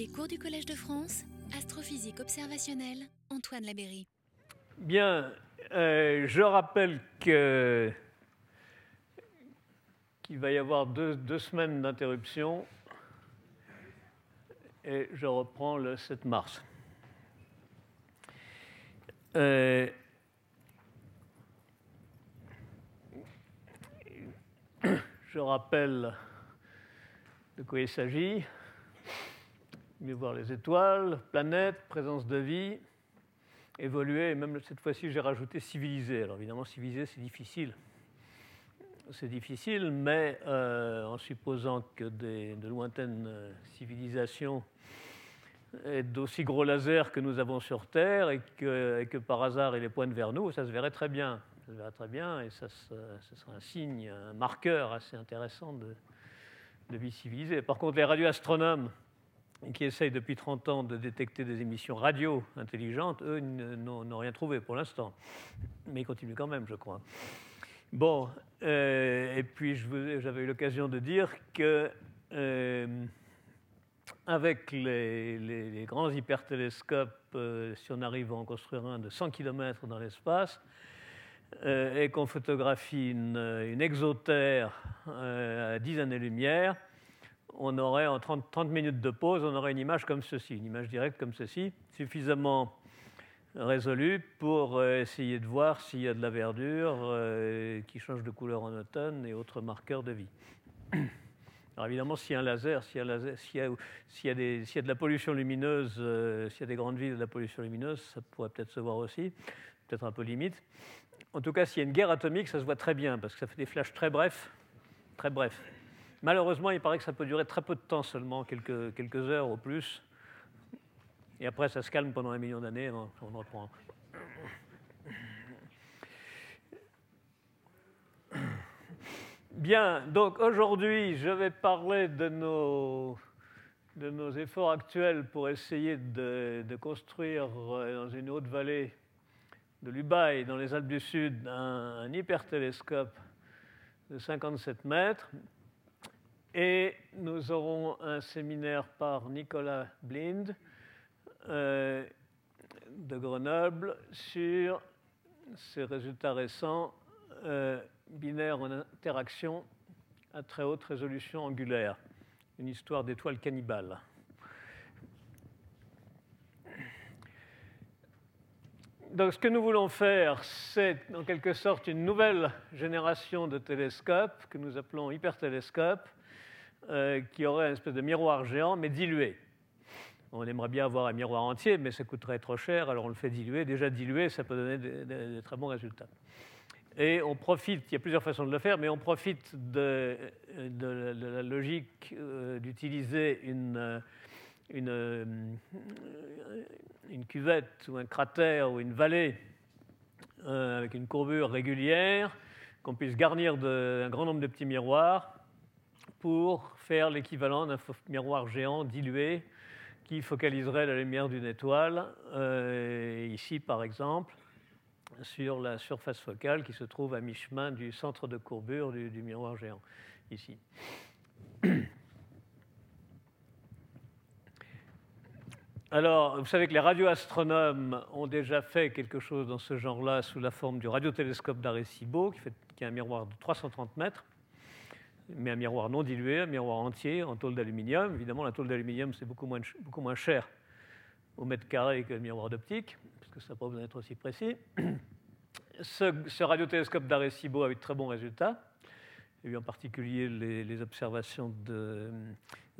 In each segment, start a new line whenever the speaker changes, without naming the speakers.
Les cours du Collège de France, astrophysique observationnelle, Antoine Labéry.
Bien, euh, je rappelle qu'il va y avoir deux, deux semaines d'interruption et je reprends le 7 mars. Euh, je rappelle de quoi il s'agit. Mieux voir les étoiles, planètes, présence de vie, évoluer, et même cette fois-ci j'ai rajouté civilisé. Alors évidemment, civilisé, c'est difficile. C'est difficile, mais euh, en supposant que des, de lointaines euh, civilisations aient d'aussi gros lasers que nous avons sur Terre et que, par hasard ils les pointent vers nous, ça se verrait très bien. Ça se verrait très bien et ça, ce serait un signe, un marqueur assez intéressant de, de vie civilisée. Par contre, les radioastronomes qui essayent depuis 30 ans de détecter des émissions radio intelligentes, eux n'ont rien trouvé pour l'instant. Mais ils continuent quand même, je crois. Bon, euh, et puis j'avais eu l'occasion de dire que euh, avec les, grands hypertélescopes, euh, si on arrive à en construire un de 100 km dans l'espace, euh, et qu'on photographie une, une exotère à 10 années-lumière, on aurait en 30, 30, minutes de pause, on aurait une image comme ceci, une image directe comme ceci, suffisamment résolue pour essayer de voir s'il y a de la verdure euh, qui change de couleur en automne et autres marqueurs de vie. Alors évidemment, s'il y a un laser, s'il y, y a de la pollution lumineuse, euh, s'il y a des grandes villes de la pollution lumineuse, ça pourrait peut-être se voir aussi, peut-être un peu limite. En tout cas, s'il y a une guerre atomique, ça se voit très bien, parce que ça fait des flashs très brefs, très brefs. Malheureusement, il paraît que ça peut durer très peu de temps seulement, quelques, heures au plus. Et après, ça se calme pendant un million d'années, on reprend. Bien, donc aujourd'hui, je vais parler de nos, efforts actuels pour essayer de, construire dans une haute vallée de l'Ubaï, dans les Alpes du Sud, un, un hypertélescope de 57 mètres et nous aurons un séminaire par Nicolas Blind euh, de Grenoble sur ces résultats récents euh, binaires en interaction à très haute résolution angulaire, une histoire d'étoiles cannibales. Donc, ce que nous voulons faire, c'est en quelque sorte une nouvelle génération de télescopes que nous appelons hypertélescopes euh, qui aurait une espèce de miroir géant, mais dilué. On aimerait bien avoir un miroir entier, mais ça coûterait trop cher, alors on le fait diluer. Déjà dilué, ça peut donner des, très bons résultats. Et on profite, il y a plusieurs façons de le faire, mais on profite de, la logique euh, d'utiliser une, une, cuvette ou un cratère ou une vallée euh, avec une courbure régulière, qu'on puisse garnir d'un grand nombre de petits miroirs pour faire l'équivalent d'un miroir géant dilué qui focaliserait la lumière d'une étoile, euh, ici par exemple, sur la surface focale qui se trouve à mi-chemin du centre de courbure du, miroir géant, ici. Alors, vous savez que les radioastronomes ont déjà fait quelque chose dans ce genre-là sous la forme du radiotélescope d'Arecibo, qui, qui est un miroir de 330 mètres mais un miroir non dilué, un miroir entier en tôle d'aluminium. Évidemment, la tôle d'aluminium, c'est beaucoup moins, cher au mètre carré que le miroir d'optique, parce que ça n'a pas besoin d'être aussi précis. Ce, ce radiotélescope d'Arecibo a eu de très bons résultats. Il y a eu en particulier les, observations de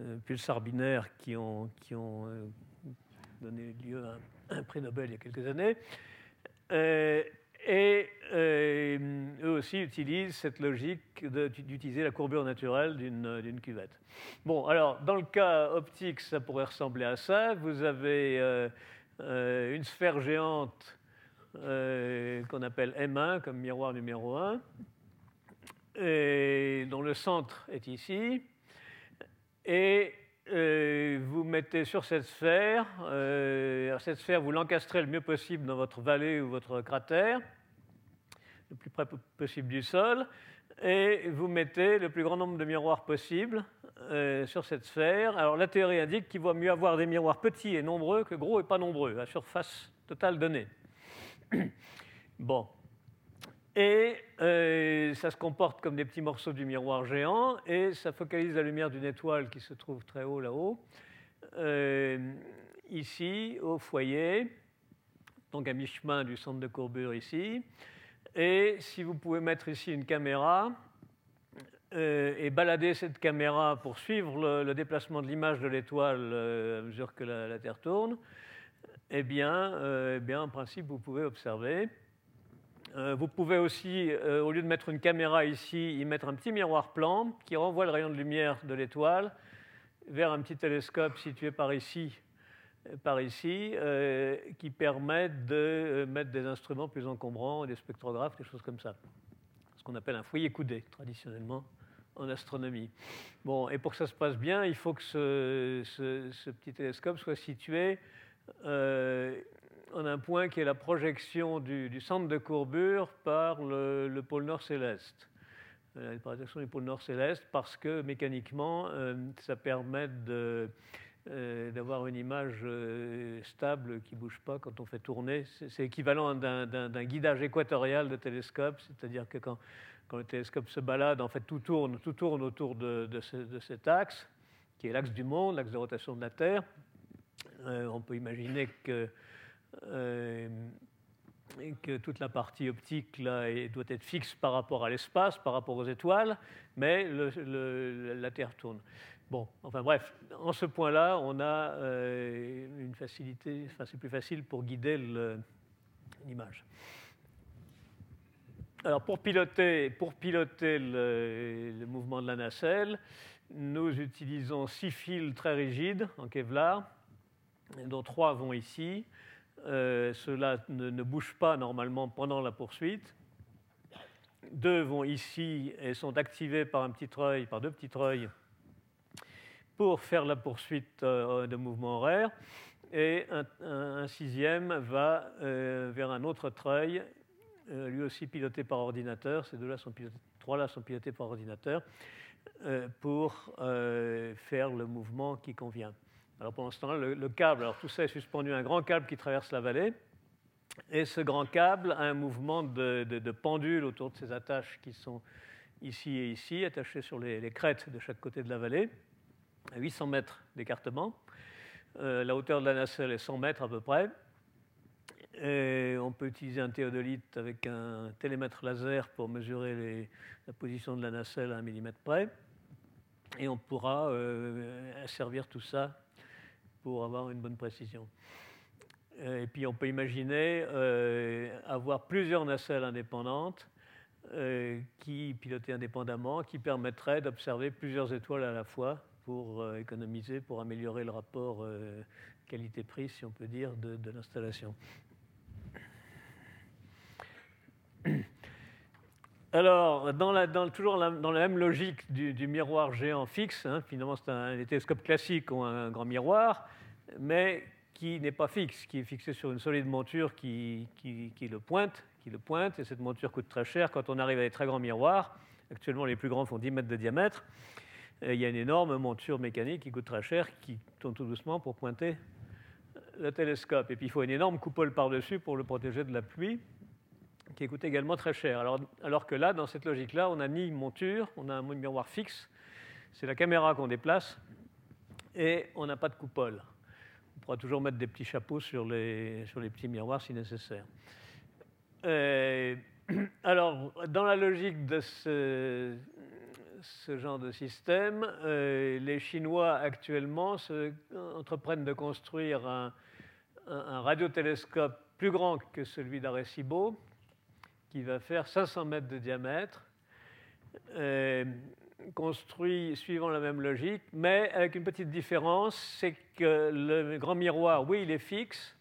euh, pulsars binaires qui ont, euh, donné lieu à un, un, prix Nobel il y a quelques années. Euh, et euh, eux aussi utilisent cette logique d'utiliser la courbure naturelle d'une cuvette. Bon, alors, dans le cas optique, ça pourrait ressembler à ça. Vous avez euh, euh, une sphère géante qu'on appelle M1, comme miroir numéro 1, et dont le centre est ici. Et euh, vous mettez sur cette sphère, euh, cette sphère, vous l'encastrez le mieux possible dans votre vallée ou votre cratère, le plus près possible du sol, et vous mettez le plus grand nombre de miroirs possible euh, sur cette sphère. Alors la théorie indique qu'il vaut mieux avoir des miroirs petits et nombreux que gros et pas nombreux, à surface totale donnée. bon. Et euh, ça se comporte comme des petits morceaux du miroir géant, et ça focalise la lumière d'une étoile qui se trouve très haut là-haut, euh, ici, au foyer, donc à mi-chemin du centre de courbure ici. Et si vous pouvez mettre ici une caméra, euh, et balader cette caméra pour suivre le, déplacement de l'image de l'étoile à mesure que la, Terre tourne, eh bien, eh bien, en principe, vous pouvez observer. Vous pouvez aussi, au lieu de mettre une caméra ici, y mettre un petit miroir plan qui renvoie le rayon de lumière de l'étoile vers un petit télescope situé par ici, par ici qui permet de mettre des instruments plus encombrants, des spectrographes, des choses comme ça. Ce qu'on appelle un foyer coudé, traditionnellement en astronomie. Bon, et pour que ça se passe bien, il faut que ce, petit télescope soit situé euh, en un point qui est la projection du, centre de courbure par le, pôle nord céleste. Euh, la projection du pôle nord céleste parce que mécaniquement, euh, ça permet de, d'avoir une image stable qui ne bouge pas quand on fait tourner. C'est équivalent d'un guidage équatorial de télescope, c'est-à-dire que quand, quand le télescope se balade, en fait, tout tourne, tout tourne autour de, cet axe, qui est l'axe du monde, l'axe de rotation de la Terre. Euh, on peut imaginer que, euh, que, toute la partie optique doit être fixe par rapport à l'espace, par rapport aux étoiles, mais la Terre tourne. Bon, enfin bref, en ce point-là, on a euh, une facilité, enfin c'est plus facile pour guider l'image. Alors pour piloter, pour piloter le, mouvement de la nacelle, nous utilisons six fils très rigides en Kevlar, dont trois vont ici. Euh, Ceux-là ne, bougent pas normalement pendant la poursuite. Deux vont ici et sont activés par un petit treuil, par deux petits treuils, pour faire la poursuite euh, de mouvement horaire. Et un, sixième va euh, vers un autre treuil lui aussi piloté par ordinateur. Ces deux-là sont trois-là sont pilotés par ordinateur pour faire le mouvement qui convient. Alors pendant ce temps-là, le, câble, alors tout ça est suspendu à un grand câble qui traverse la vallée. Et ce grand câble a un mouvement de, pendule autour de ces attaches qui sont ici et ici, attachées sur les, crêtes de chaque côté de la vallée, à 800 mètres d'écartement. la hauteur de la nacelle est 100 mètres à peu près. Et on peut utiliser un théodolite avec un télémètre laser pour mesurer la position de la nacelle à un millimètre près. Et on pourra euh, servir tout ça pour avoir une bonne précision. Et puis on peut imaginer euh, avoir plusieurs nacelles indépendantes euh, qui pilotées indépendamment, qui permettraient d'observer plusieurs étoiles à la fois pour économiser, pour améliorer le rapport qualité-prix, si on peut dire, de l'installation. Alors, dans toujours dans la même logique du, miroir géant fixe, hein, finalement c'est un, les télescopes classiques ont un grand miroir, mais qui n'est pas fixe, qui est fixé sur une solide monture qui, le pointe, qui le pointe, et cette monture coûte très cher quand on arrive à des très grands miroirs. Actuellement, les plus grands font 10 mètres de diamètre. il y a une énorme monture mécanique qui coûte très cher, qui tourne tout doucement pour pointer le télescope. Et puis il faut une énorme coupole par-dessus pour le protéger de la pluie qui coûte également très cher. Alors, que là, dans cette logique-là, on n'a ni monture, on a un miroir fixe, c'est la caméra qu'on déplace, et on n'a pas de coupole. On pourra toujours mettre des petits chapeaux sur les, sur les petits miroirs si nécessaire. alors, dans la logique de ce, genre de système, euh, les Chinois actuellement entreprennent de construire un, un radiotélescope plus grand que celui d'Arecibo, qui va faire 500 mètres de diamètre, euh, construit suivant la même logique, mais avec une petite différence, c'est que le grand miroir, oui, il est fixe,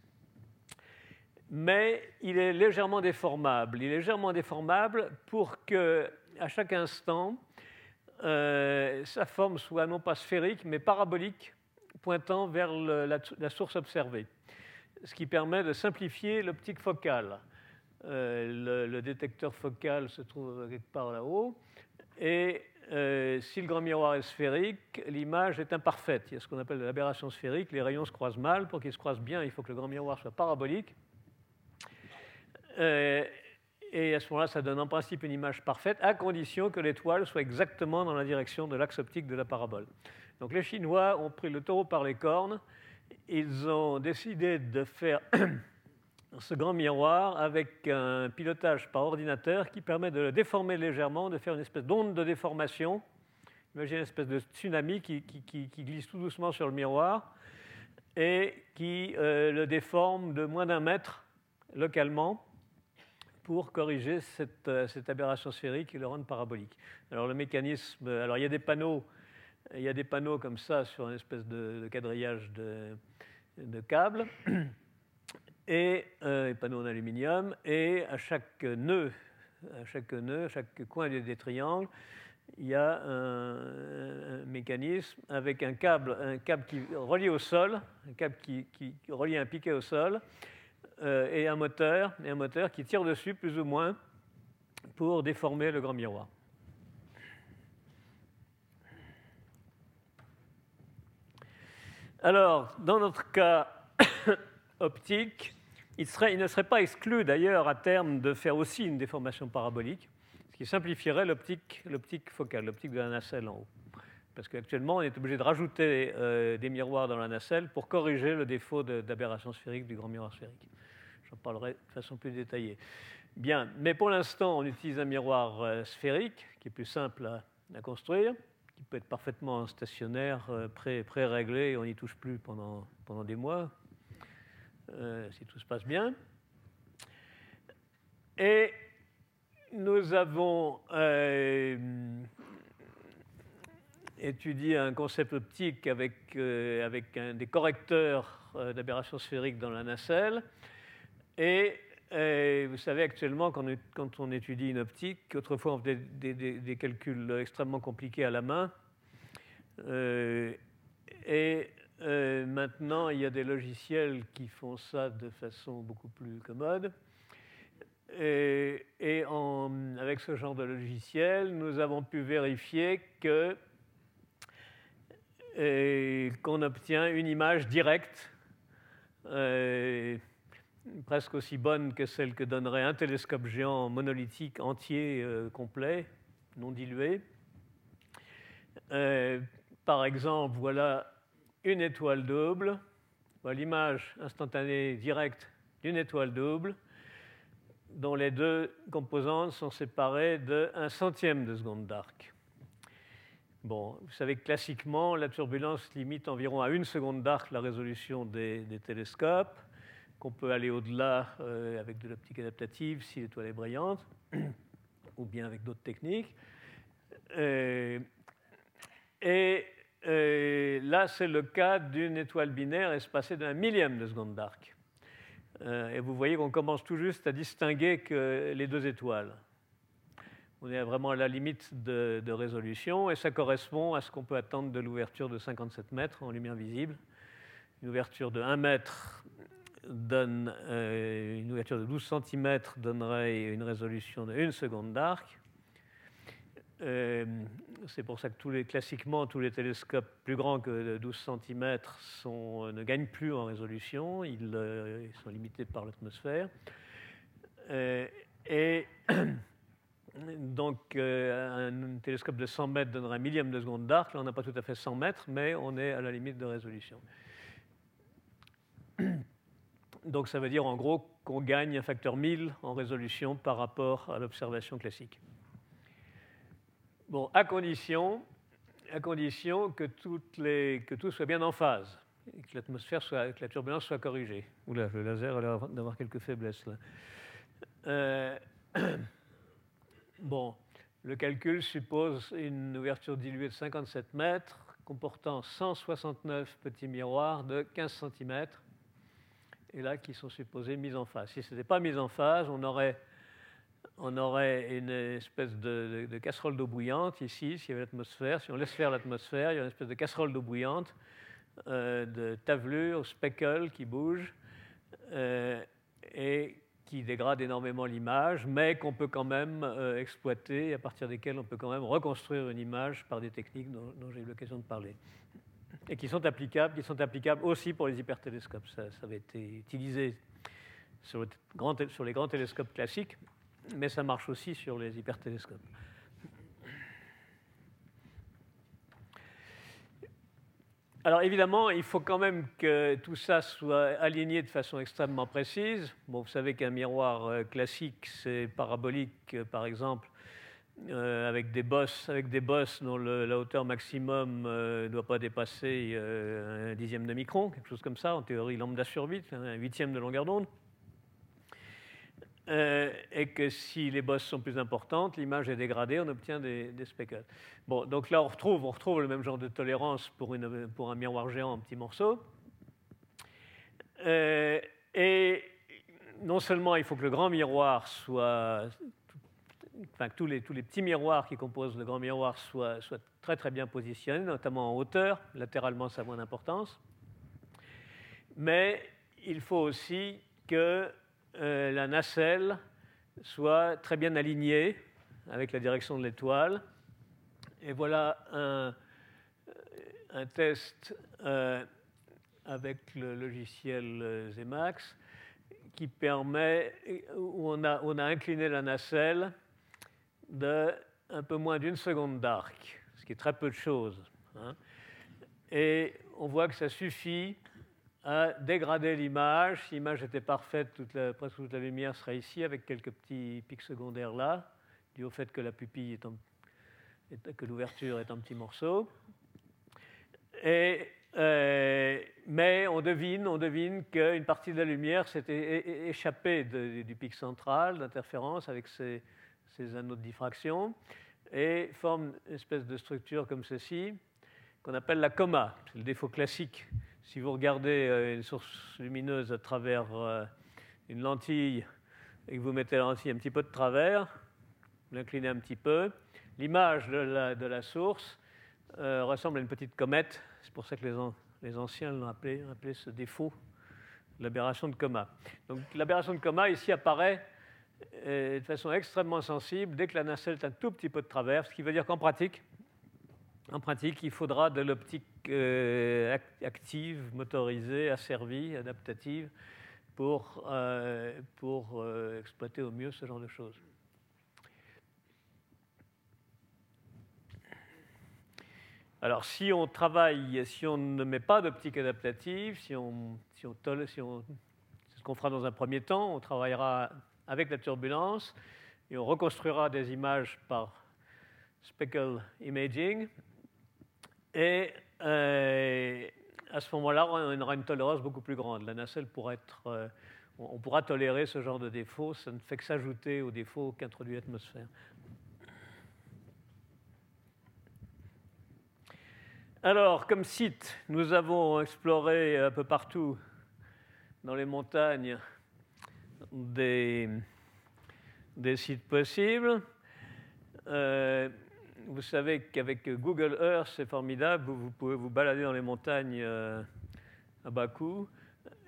mais il est légèrement déformable. Il est légèrement déformable pour que, à chaque instant, euh, sa forme soit non pas sphérique, mais parabolique, pointant vers la, la, source observée, ce qui permet de simplifier l'optique focale. Le, le, détecteur focal se trouve quelque part là-haut. Et si le grand miroir est sphérique, l'image est imparfaite. Il y a ce qu'on appelle l'aberration sphérique. Les rayons se croisent mal. Pour qu'ils se croisent bien, il faut que le grand miroir soit parabolique. et à ce moment-là, ça donne en principe une image parfaite, à condition que l'étoile soit exactement dans la direction de l'axe optique de la parabole. Donc les Chinois ont pris le taureau par les cornes. Ils ont décidé de faire ce grand miroir avec un pilotage par ordinateur qui permet de le déformer légèrement, de faire une espèce d'onde de déformation. Imaginez une espèce de tsunami qui, glisse tout doucement sur le miroir et qui euh, le déforme de moins d'un mètre localement pour corriger cette, euh, cette, aberration sphérique et le rendre parabolique. Alors le mécanisme, alors il y a des panneaux il y a des panneaux comme ça sur une espèce de, quadrillage de câbles, et euh, en aluminium, et à chaque nœud, à chaque nœud, à chaque coin des, triangles, il y a un, mécanisme avec un câble, un câble qui relie au sol, un câble qui, relie un piquet au sol, euh, et un moteur, et un moteur qui tire dessus plus ou moins pour déformer le grand miroir. Alors, dans notre cas optique, il, ne serait pas exclu d'ailleurs à terme de faire aussi une déformation parabolique, ce qui simplifierait l'optique, focale, l'optique de la nacelle en haut. Parce qu'actuellement, on est obligé de rajouter euh, des miroirs dans la nacelle pour corriger le défaut d'aberration sphérique du grand miroir sphérique. J'en parlerai de façon plus détaillée. Bien, mais pour l'instant, on utilise un miroir euh, sphérique qui est plus simple à construire qui peut être parfaitement stationnaire, euh, pré-réglé, on n'y touche plus pendant des mois, euh, si tout se passe bien. Et nous avons euh, étudié un concept optique avec, avec un, des correcteurs d'aberration sphérique dans la nacelle. Et vous savez, actuellement, quand on, étudie une optique, autrefois on faisait des, calculs extrêmement compliqués à la main. Euh, et euh, maintenant, il y a des logiciels qui font ça de façon beaucoup plus commode. Et, avec ce genre de logiciel, nous avons pu vérifier que qu'on obtient une image directe euh, presque aussi bonne que celle que donnerait un télescope géant monolithique entier, euh, complet, non dilué. Euh, par exemple, voilà une étoile double, l'image instantanée directe d'une étoile double, dont les deux composantes sont séparées 1 centième de seconde d'arc. Bon, vous savez que classiquement, la turbulence limite environ à une seconde d'arc la résolution des télescopes qu'on peut aller au-delà euh, avec de l'optique adaptative si l'étoile est brillante, ou bien avec d'autres techniques. Euh, et euh, là, c'est le cas d'une étoile binaire espacée d'un millième de seconde d'arc. et vous voyez qu'on commence tout juste à distinguer les deux étoiles. On est vraiment à la limite de, de résolution, et ça correspond à ce qu'on peut attendre de l'ouverture de 57 mètres en lumière visible. Une ouverture de 1 mètre donne euh, une ouverture de 12 cm donnerait une résolution de 1 seconde d'arc. Euh, c'est pour ça que classiquement, tous les télescopes plus grands que 12 cm sont, ne gagnent plus en résolution, ils, euh, sont limités par l'atmosphère. et donc, un télescope de 100 mètres donnerait un millième de seconde d'arc. Là, on n'a pas tout à fait 100 mètres, mais on est à la limite de résolution. Donc ça veut dire en gros qu'on gagne un facteur 1000 en résolution par rapport à l'observation classique. Bon, à condition, à condition que, tout soit bien en phase, et que l'atmosphère que la turbulence soit corrigée. Oula, le laser a l'air d'avoir quelques faiblesses là. Euh, bon, le calcul suppose une ouverture diluée de 57 mètres comportant 169 petits miroirs de 15 cm et là qui sont supposés mis en phase. Si ce n'était pas mis en phase, on aurait, on aurait une espèce de, casserole d'eau bouillante ici, s'il y avait l'atmosphère. Si on laisse faire l'atmosphère, il y a une espèce de casserole d'eau bouillante, euh, de tavelure, speckle qui bouge, euh, et qui dégradent énormément l'image, mais qu'on peut quand même exploiter, à partir desquelles on peut quand même reconstruire une image par des techniques dont, j'ai eu l'occasion de parler. Et qui sont applicables, qui sont applicables aussi pour les hypertélescopes. Ça, ça avait été utilisé sur les grands télescopes classiques, mais ça marche aussi sur les hypertélescopes. Alors évidemment, il faut quand même que tout ça soit aligné de façon extrêmement précise. Bon, vous savez qu'un miroir euh, classique, c'est parabolique, euh, par exemple, euh, avec des bosses, avec des bosses dont la hauteur maximum ne doit pas dépasser un dixième de micron, quelque chose comme ça, en théorie lambda sur 8, un huitième de longueur d'onde. Euh, et que si les bosses sont plus importantes, l'image est dégradée, on obtient des, speckles. Bon, donc là, on retrouve, on retrouve le même genre de tolérance pour un miroir géant en petits morceaux. Euh, et non seulement il faut que le grand miroir soit, enfin que tous les, tous les petits miroirs qui composent le grand miroir soient, soient très très bien positionnés, notamment en hauteur, latéralement ça a moins d'importance, mais il faut aussi que euh, la nacelle soit très bien alignée avec la direction de l'étoile. Et voilà un, un test euh, avec le logiciel euh, Zemax qui permet, où on a, on a incliné la nacelle de un peu moins d'une seconde d'arc, ce qui est très peu de choses. Hein. Et on voit que ça suffit à dégrader l'image. Si l'image était parfaite, presque toute la lumière serait ici, avec quelques petits pics secondaires là, dû au fait que la pupille est en, que l'ouverture est un petit morceau. Euh, mais on devine, on devine qu'une partie de la lumière s'est échappée du pic central d'interférence avec ces, anneaux de diffraction et forme une espèce de structure comme ceci qu'on appelle la coma. C'est le défaut classique si vous regardez euh, une source lumineuse à travers euh, une lentille et que vous mettez la lentille un petit peu de travers, vous l'inclinez un petit peu, l'image de la, source euh, ressemble à une petite comète. C'est pour ça que les, anciens l'ont appelé, ce défaut, l'aberration de coma. Donc l'aberration de coma ici apparaît de façon extrêmement sensible dès que la nacelle est un tout petit peu de travers, ce qui veut dire qu'en pratique, en pratique, il faudra de l'optique euh, active, motorisée, asservie, adaptative, pour, euh, pour euh, exploiter au mieux ce genre de choses. Alors, si on travaille, si on ne met pas d'optique adaptative, si on, si on, si on c'est ce qu'on fera dans un premier temps, on travaillera avec la turbulence et on reconstruira des images par speckle imaging et euh, à ce moment-là, on aura une tolérance beaucoup plus grande. La nacelle pourra être, euh, on pourra tolérer ce genre de défauts. Ça ne fait que s'ajouter aux défauts qu'introduit l'atmosphère. Alors, comme site, nous avons exploré un peu partout dans les montagnes des, sites possibles. Euh, vous savez qu'avec Google Earth, c'est formidable. Vous, pouvez vous balader dans les montagnes euh, à bas coût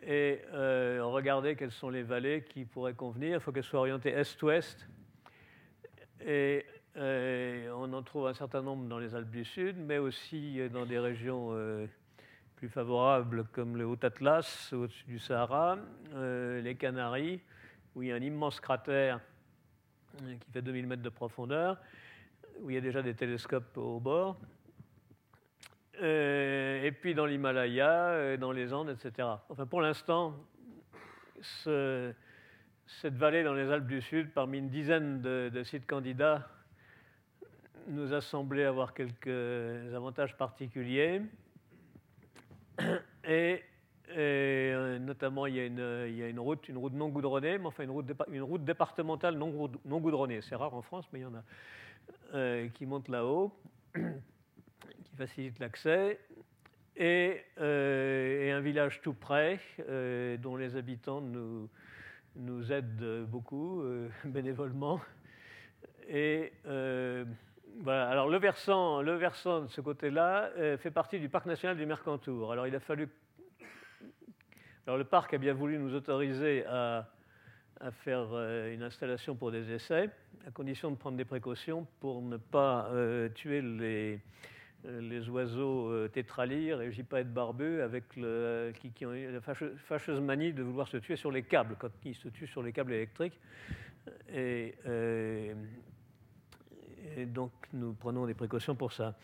et euh, regarder quelles sont les vallées qui pourraient convenir. Il faut qu'elles soient orientées est-ouest. Et euh, on en trouve un certain nombre dans les Alpes du Sud, mais aussi dans des régions plus favorables comme le Haut-Atlas, au-dessus du Sahara, les Canaries, où il y a un immense cratère qui fait 2000 mètres de profondeur où il y a déjà des télescopes au bord. Euh, et puis dans l'Himalaya, euh, dans les Andes, etc. Enfin, pour l'instant, cette vallée dans les Alpes du Sud, parmi une dizaine de, sites candidats, nous a semblé avoir quelques avantages particuliers. Et, notamment, il y, a une, route, une route non goudronnée, mais enfin une route, départementale non goudronnée. C'est rare en France, mais il y en a. Euh, qui monte là-haut, qui facilite l'accès, et, euh, un village tout près euh, dont les habitants nous, nous aident beaucoup bénévolement. Et voilà. Alors le versant, le versant de ce côté-là fait partie du parc national du Mercantour. Alors il a fallu. Alors le parc a bien voulu nous autoriser à à faire euh, une installation pour des essais, à condition de prendre des précautions pour ne pas euh, tuer les, euh, les oiseaux tétralyres et gypaètes barbus avec qui, ont la fâcheuse, manie de vouloir se tuer sur les câbles, quand ils se tuent sur les câbles électriques. Et donc nous prenons des précautions pour ça.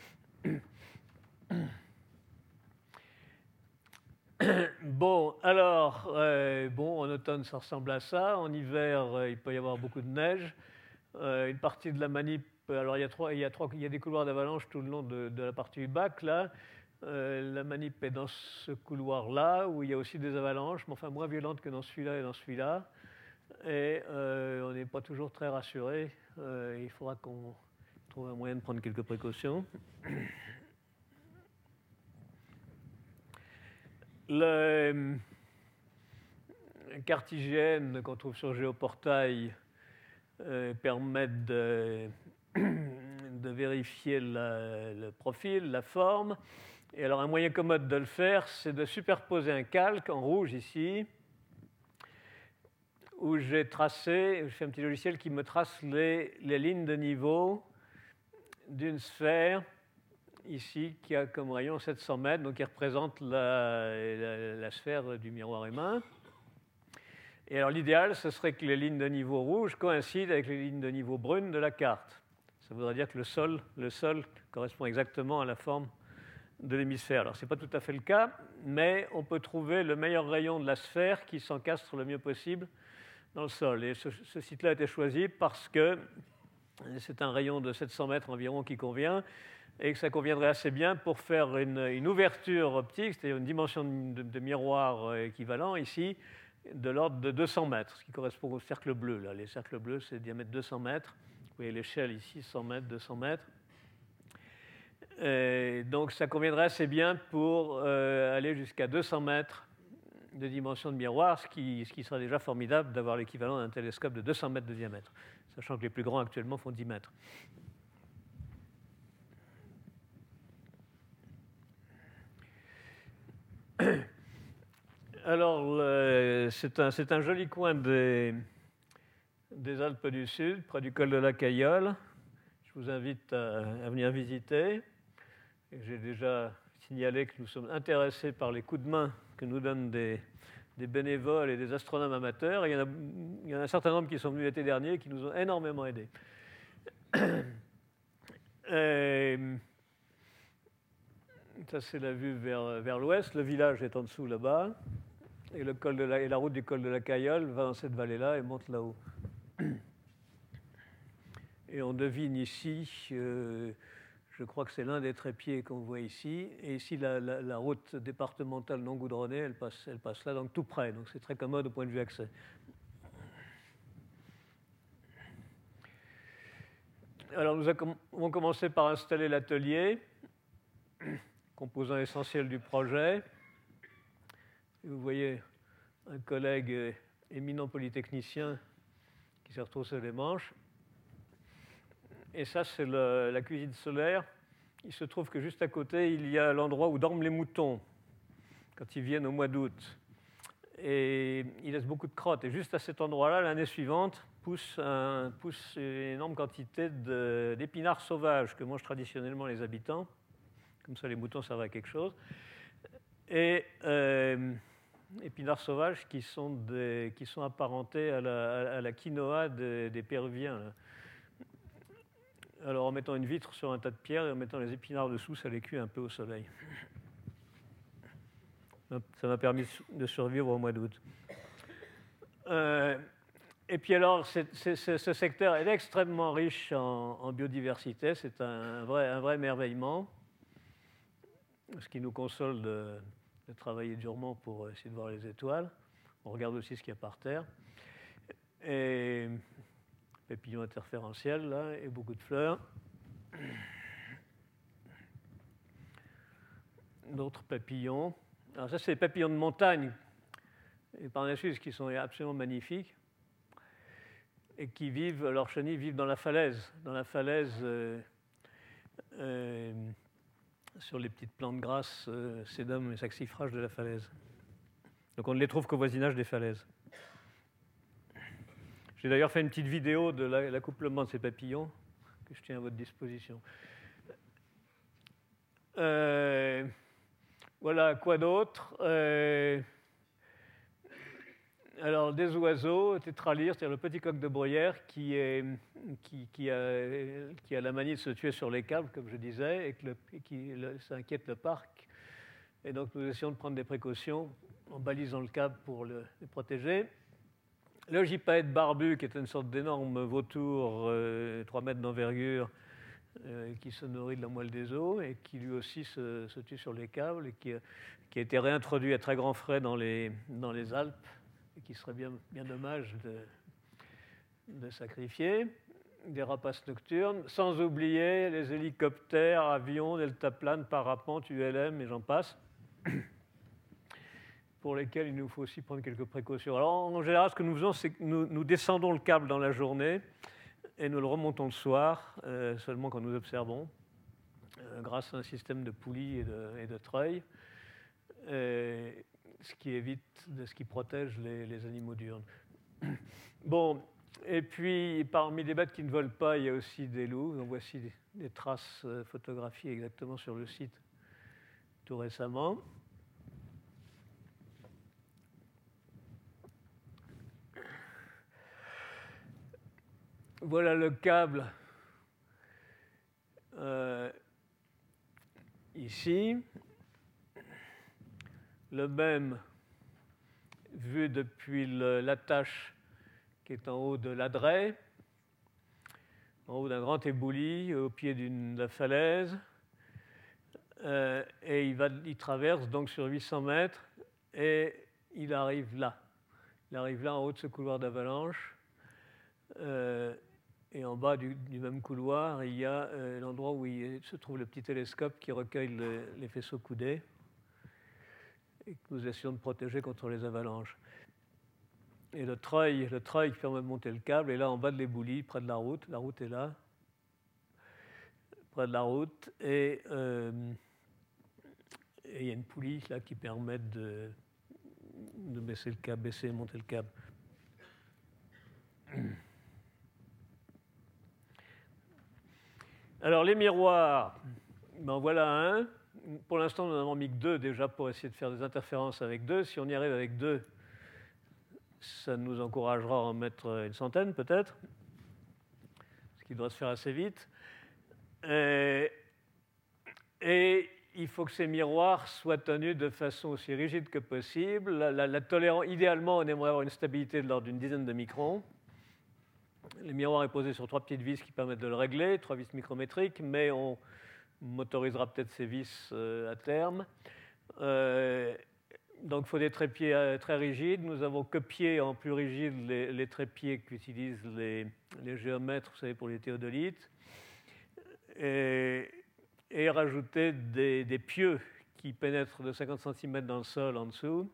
Bon, alors, euh, bon, en automne, ça ressemble à ça. En hiver, euh, il peut y avoir beaucoup de neige. Euh, une partie de la manip, alors il y a, trois, il y a, des couloirs d'avalanche tout le long de, la partie du bac, là. la manip est dans ce couloir-là, où il y a aussi des avalanches, mais enfin moins violentes que dans celui-là et dans celui-là. Et on n'est pas toujours très rassuré. il faudra qu'on trouve un moyen de prendre quelques précautions. Le euh, cartigène qu'on trouve sur Géoportail euh, permet de, vérifier le profil, la forme. Et alors un moyen commode de le faire, c'est de superposer un calque en rouge ici, où j'ai tracé, je fais un petit logiciel qui me trace les lignes de niveau d'une sphère ici qui a comme rayon 700 mètres, donc qui représente la, sphère du miroir humain. Et alors l'idéal, ce serait que les lignes de niveau rouge coïncident avec les lignes de niveau brune de la carte. Ça voudrait dire que le sol, le sol correspond exactement à la forme de l'hémisphère. Alors ce n'est pas tout à fait le cas, mais on peut trouver le meilleur rayon de la sphère qui s'encastre le mieux possible dans le sol. Et ce, ce site-là a été choisi parce que c'est un rayon de 700 mètres environ qui convient et que ça conviendrait assez bien pour faire une, ouverture optique, c'est-à-dire une dimension de, miroir euh, équivalent ici, de l'ordre de 200 mètres, ce qui correspond au cercle bleu. Là. Les cercles bleus, c'est diamètre 200 mètres. Vous voyez l'échelle ici, 100 mètres, 200 mètres. donc ça conviendrait assez bien pour euh, aller jusqu'à 200 mètres de dimension de miroir, ce qui, ce qui serait déjà formidable d'avoir l'équivalent d'un télescope de 200 mètres de diamètre, sachant que les plus grands actuellement font 10 mètres. Alors, c'est un, joli coin des, Alpes du Sud, près du col de la Cayolle. Je vous invite à, venir visiter. J'ai déjà signalé que nous sommes intéressés par les coups de main que nous donnent des, bénévoles et des astronomes amateurs. il, y en a, il y en a un certain nombre qui sont venus l'été dernier et qui nous ont énormément aidés. ça, c'est la vue vers, vers l'ouest. Le village est en dessous là-bas. Et, le col la, et la route du col de la Cayolle va dans cette vallée-là et monte là-haut. Et on devine ici, euh, je crois que c'est l'un des trépieds qu'on voit ici. Et ici, la, la, route départementale non goudronnée, elle passe, elle passe là, donc tout près. Donc c'est très commode au point de vue accès. Alors nous avons commencé par installer l'atelier composant essentiel du projet. Vous voyez un collègue éminent polytechnicien qui s'est retroussé les manches. Et ça, c'est la cuisine solaire. Il se trouve que juste à côté, il y a l'endroit où dorment les moutons quand ils viennent au mois d'août. Et il laisse beaucoup de crottes. Et juste à cet endroit-là, l'année suivante, pousse une énorme quantité d'épinards sauvages que mangent traditionnellement les habitants. Comme ça, les moutons servent à quelque chose. Et euh, épinards sauvages qui sont, qui sont apparentés à la, à la quinoa des, des Péruviens. Alors en mettant une vitre sur un tas de pierres et en mettant les épinards dessous, ça les cuit un peu au soleil. Ça m'a permis de survivre au mois d'août. Euh, et puis alors, ce secteur est extrêmement riche en, en biodiversité, c'est un vrai, un vrai merveillement ce qui nous console de, travailler durement pour essayer de voir les étoiles. On regarde aussi ce qu'il y a par terre. Et papillons interférentiels, là, et beaucoup de fleurs. D'autres papillons. Alors ça, c'est les papillons de montagne, et par la suite, qui sont absolument magnifiques, et qui vivent, leurs chenilles vivent dans la falaise, dans la falaise euh, euh, sur les petites plantes grasses, euh, sédum et saxifrages de la falaise. Donc on ne les trouve qu'au voisinage des falaises. J'ai d'ailleurs fait une petite vidéo de l'accouplement de ces papillons que je tiens à votre disposition. Euh, voilà, quoi d'autre? Euh, Alors, des oiseaux, tétralyres, c'est-à-dire le petit coq de bruyère qui, a, la manie de se tuer sur les câbles, comme je disais, et, qui s'inquiète le parc. Et donc, nous essayons de prendre des précautions en balisant le câble pour le, protéger. Le gypaète barbu, qui est une sorte d'énorme vautour, 3 euh, mètres d'envergure, euh, qui se nourrit de la moelle des eaux et qui lui aussi se, tue sur les câbles et qui, a été réintroduit à très grands frais dans les Alpes et qui serait bien, dommage de, sacrifier. Des rapaces nocturnes, sans oublier les hélicoptères, avions, deltaplanes, parapentes, ULM et j'en passe pour lesquels il nous faut aussi prendre quelques précautions. Alors, en général, ce que nous faisons, c'est que nous, descendons le câble dans la journée et nous le remontons le soir, euh, seulement quand nous observons, euh, grâce à un système de poulies et de, et de treuils, ce qui évite, ce qui protège les, animaux diurnes. Bon, et puis parmi les bêtes qui ne volent pas, il y a aussi des loups. Voici des, traces photographiées exactement sur le site tout récemment. Voilà le câble euh, ici. Le même vu depuis l'attache qui est en haut de l'adret, en haut d'un grand éboulis au pied d'une falaise. Euh, et il, traverse donc sur 800 mètres et il arrive là. Il arrive là en haut de ce couloir d'avalanche. Euh, et en bas du, même couloir, il y a euh, l'endroit où se trouve le petit télescope qui recueille les faisceaux coudés et que nous essayons de protéger contre les avalanches. Et le treuil, le treuil qui permet de monter le câble est là en bas de l'éboulis, près de la route. La route est là, près de la route. Et, euh, il y a une poulie là qui permet de, de baisser le câble, baisser et monter le câble. Alors les miroirs, ben voilà un. Pour l'instant, nous n'en avons mis que deux déjà pour essayer de faire des interférences avec deux. Si on y arrive avec deux, ça nous encouragera à en mettre une centaine peut-être, ce qui doit se faire assez vite. Et, il faut que ces miroirs soient tenus de façon aussi rigide que possible. Idéalement, on aimerait avoir une stabilité de l'ordre d'une dizaine de microns. Le miroir est posé sur trois petites vis qui permettent de le régler, trois vis micrométriques, mais on motorisera peut-être ces vis euh, à terme. Euh, donc il faut des trépieds euh, très rigides. Nous avons copié en plus rigide les, trépieds qu'utilisent les, géomètres, vous savez, pour les théodolites, et, rajouté des, des, pieux qui pénètrent de 50 cm dans le sol en dessous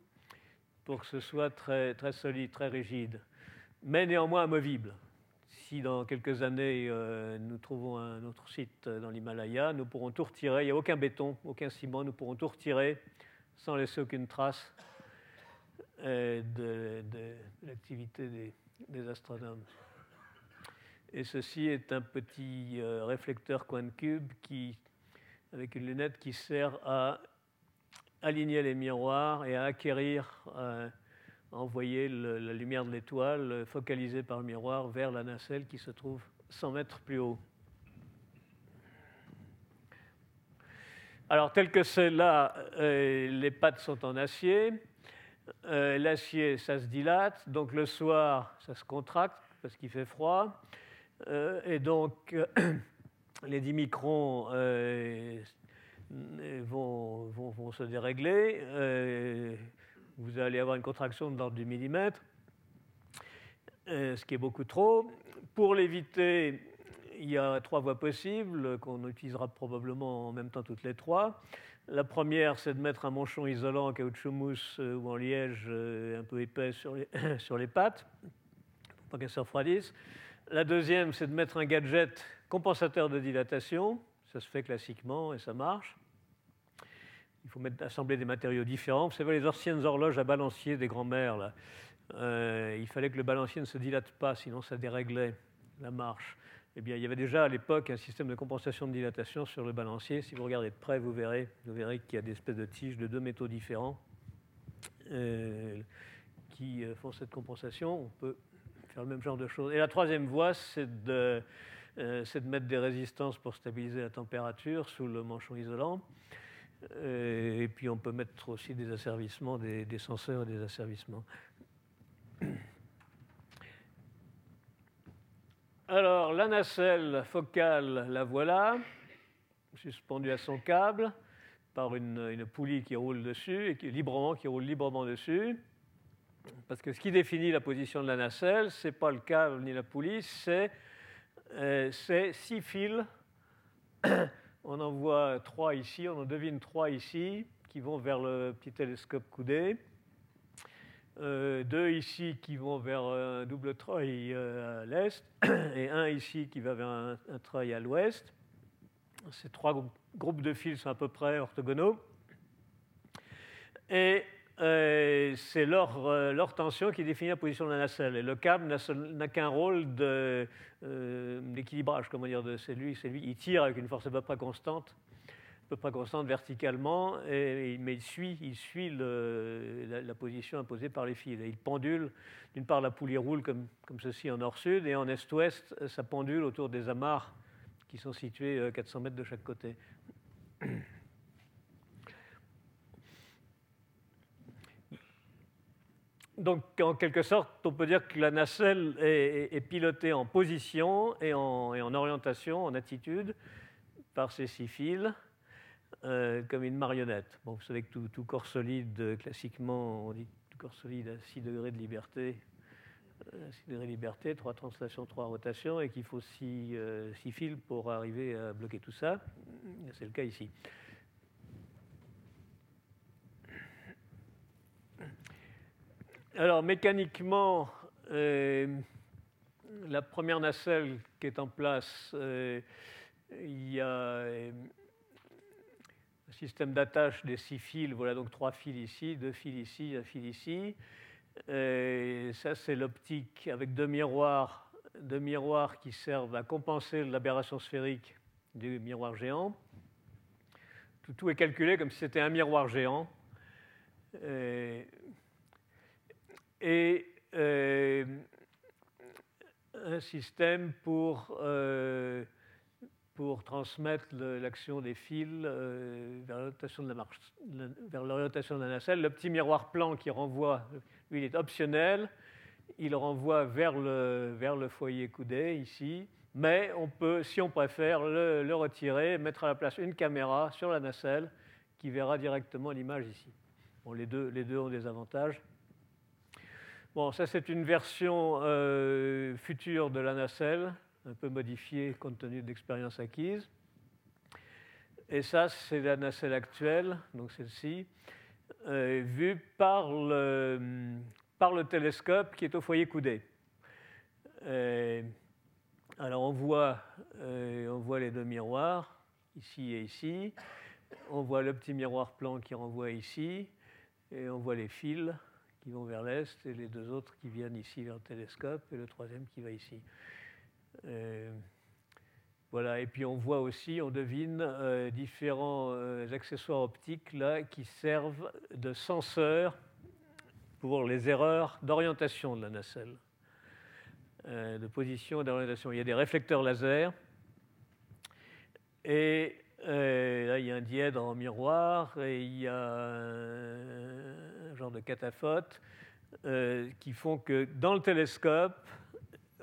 pour que ce soit très, très solide, très rigide, mais néanmoins amovible si dans quelques années euh, nous trouvons un autre site dans l'Himalaya, nous pourrons tout retirer. Il n'y a aucun béton, aucun ciment, nous pourrons tout retirer sans laisser aucune trace euh, de, l'activité des, astronomes. Et ceci est un petit euh, réflecteur coin cube qui, avec une lunette qui sert à aligner les miroirs et à acquérir envoyer la lumière de l'étoile euh, focalisée par le miroir vers la nacelle qui se trouve 100 mètres plus haut. Alors, tel que c'est là, euh, les pattes sont en acier. Euh, l'acier, ça se dilate. Donc, le soir, ça se contracte parce qu'il fait froid. et donc, les 10 microns vont, vont, se dérégler vous allez avoir une contraction de l'ordre du millimètre, euh, ce qui est beaucoup trop. Pour l'éviter, il y a trois voies possibles qu'on utilisera probablement en même temps toutes les trois. La première, c'est de mettre un manchon isolant en caoutchouc mousse euh, ou en liège euh, un peu épais sur les, sur les pattes, pour pas qu'elles se refroidissent. La deuxième, c'est de mettre un gadget compensateur de dilatation. Ça se fait classiquement et ça marche il faut assembler des matériaux différents. Vous savez, les anciennes horloges à balancier des grands-mères, il fallait que le balancier ne se dilate pas, sinon ça déréglait la marche. Eh bien, il y avait déjà à l'époque un système de compensation de dilatation sur le balancier. Si vous regardez de près, vous verrez, qu'il y a des espèces de tiges de deux métaux différents qui font cette compensation. On peut faire le même genre de choses. Et la troisième voie, c'est euh, de, mettre des résistances pour stabiliser la température sous le manchon isolant. Euh, et puis on peut mettre aussi des asservissements, des, des senseurs et des asservissements. Alors, la nacelle focale, la voilà, suspendue à son câble par une, une poulie qui roule dessus et qui, librement, qui roule librement dessus. Parce que ce qui définit la position de la nacelle, ce n'est pas le câble ni la poulie, c'est euh, six fils. On en voit trois ici, on en devine trois ici, qui vont vers le petit télescope coudé. Euh, deux ici qui vont vers un double treuil euh, à l'est, et un ici qui va vers un, un treuil à l'ouest. Ces trois groupes de fils sont à peu près orthogonaux. Et euh, c'est leur, euh, leur, tension qui définit la position de la nacelle. Le câble n'a qu'un rôle euh, d'équilibrage, comment dire, c'est lui, lui, il tire avec une force à peu près constante, à peu près constante verticalement, mais il suit, il suit la, position imposée par les fils. Il pendule, d'une part la poulie roule comme, comme ceci en nord-sud, et en est-ouest, ça pendule autour des amarres qui sont situés 400 mètres de chaque côté. Donc, en quelque sorte, on peut dire que la nacelle est, pilotée en position et en, orientation, en attitude, par ces six fils, euh, comme une marionnette. Bon, vous savez que tout, corps solide, classiquement, on dit tout corps solide à 6 degrés de liberté, 6 euh, degrés de liberté, 3 translations, 3 rotations, et qu'il faut 6, euh, fils pour arriver à bloquer tout ça. C'est le cas ici. Alors mécaniquement, euh, la première nacelle qui est en place, euh, il y a euh, un système d'attache des six fils. Voilà donc trois fils ici, deux fils ici, un fil ici. ça, c'est l'optique avec deux miroirs, deux miroirs qui servent à compenser l'aberration sphérique du miroir géant. Tout, est calculé comme si c'était un miroir géant et euh, un système pour, euh, pour transmettre l'action des fils euh, vers l'orientation de la marche, vers l'orientation de la nacelle. Le petit miroir plan qui renvoie, lui, il est optionnel. Il renvoie vers le, vers le foyer coudé ici, mais on peut, si on préfère, le, le retirer, mettre à la place une caméra sur la nacelle qui verra directement l'image ici. Bon, les, deux, les deux ont des avantages. Bon, ça c'est une version euh, future de la nacelle, un peu modifiée compte tenu de l'expérience acquise. Et ça, c'est la nacelle actuelle, donc celle-ci, euh, vue par le, par le télescope qui est au foyer coudé. Euh, alors on voit, on voit les deux miroirs, ici et ici. On voit le petit miroir plan qui renvoie ici, et on voit les fils qui vont vers l'est et les deux autres qui viennent ici vers le télescope et le troisième qui va ici. Euh, voilà, et puis on voit aussi, on devine euh, différents euh, accessoires optiques là qui servent de senseurs pour les erreurs d'orientation de la nacelle, de position et d'orientation. Il y a des réflecteurs laser et là il y a un dièdre en miroir et il y a genre de cataphotes, euh, qui font que dans le télescope,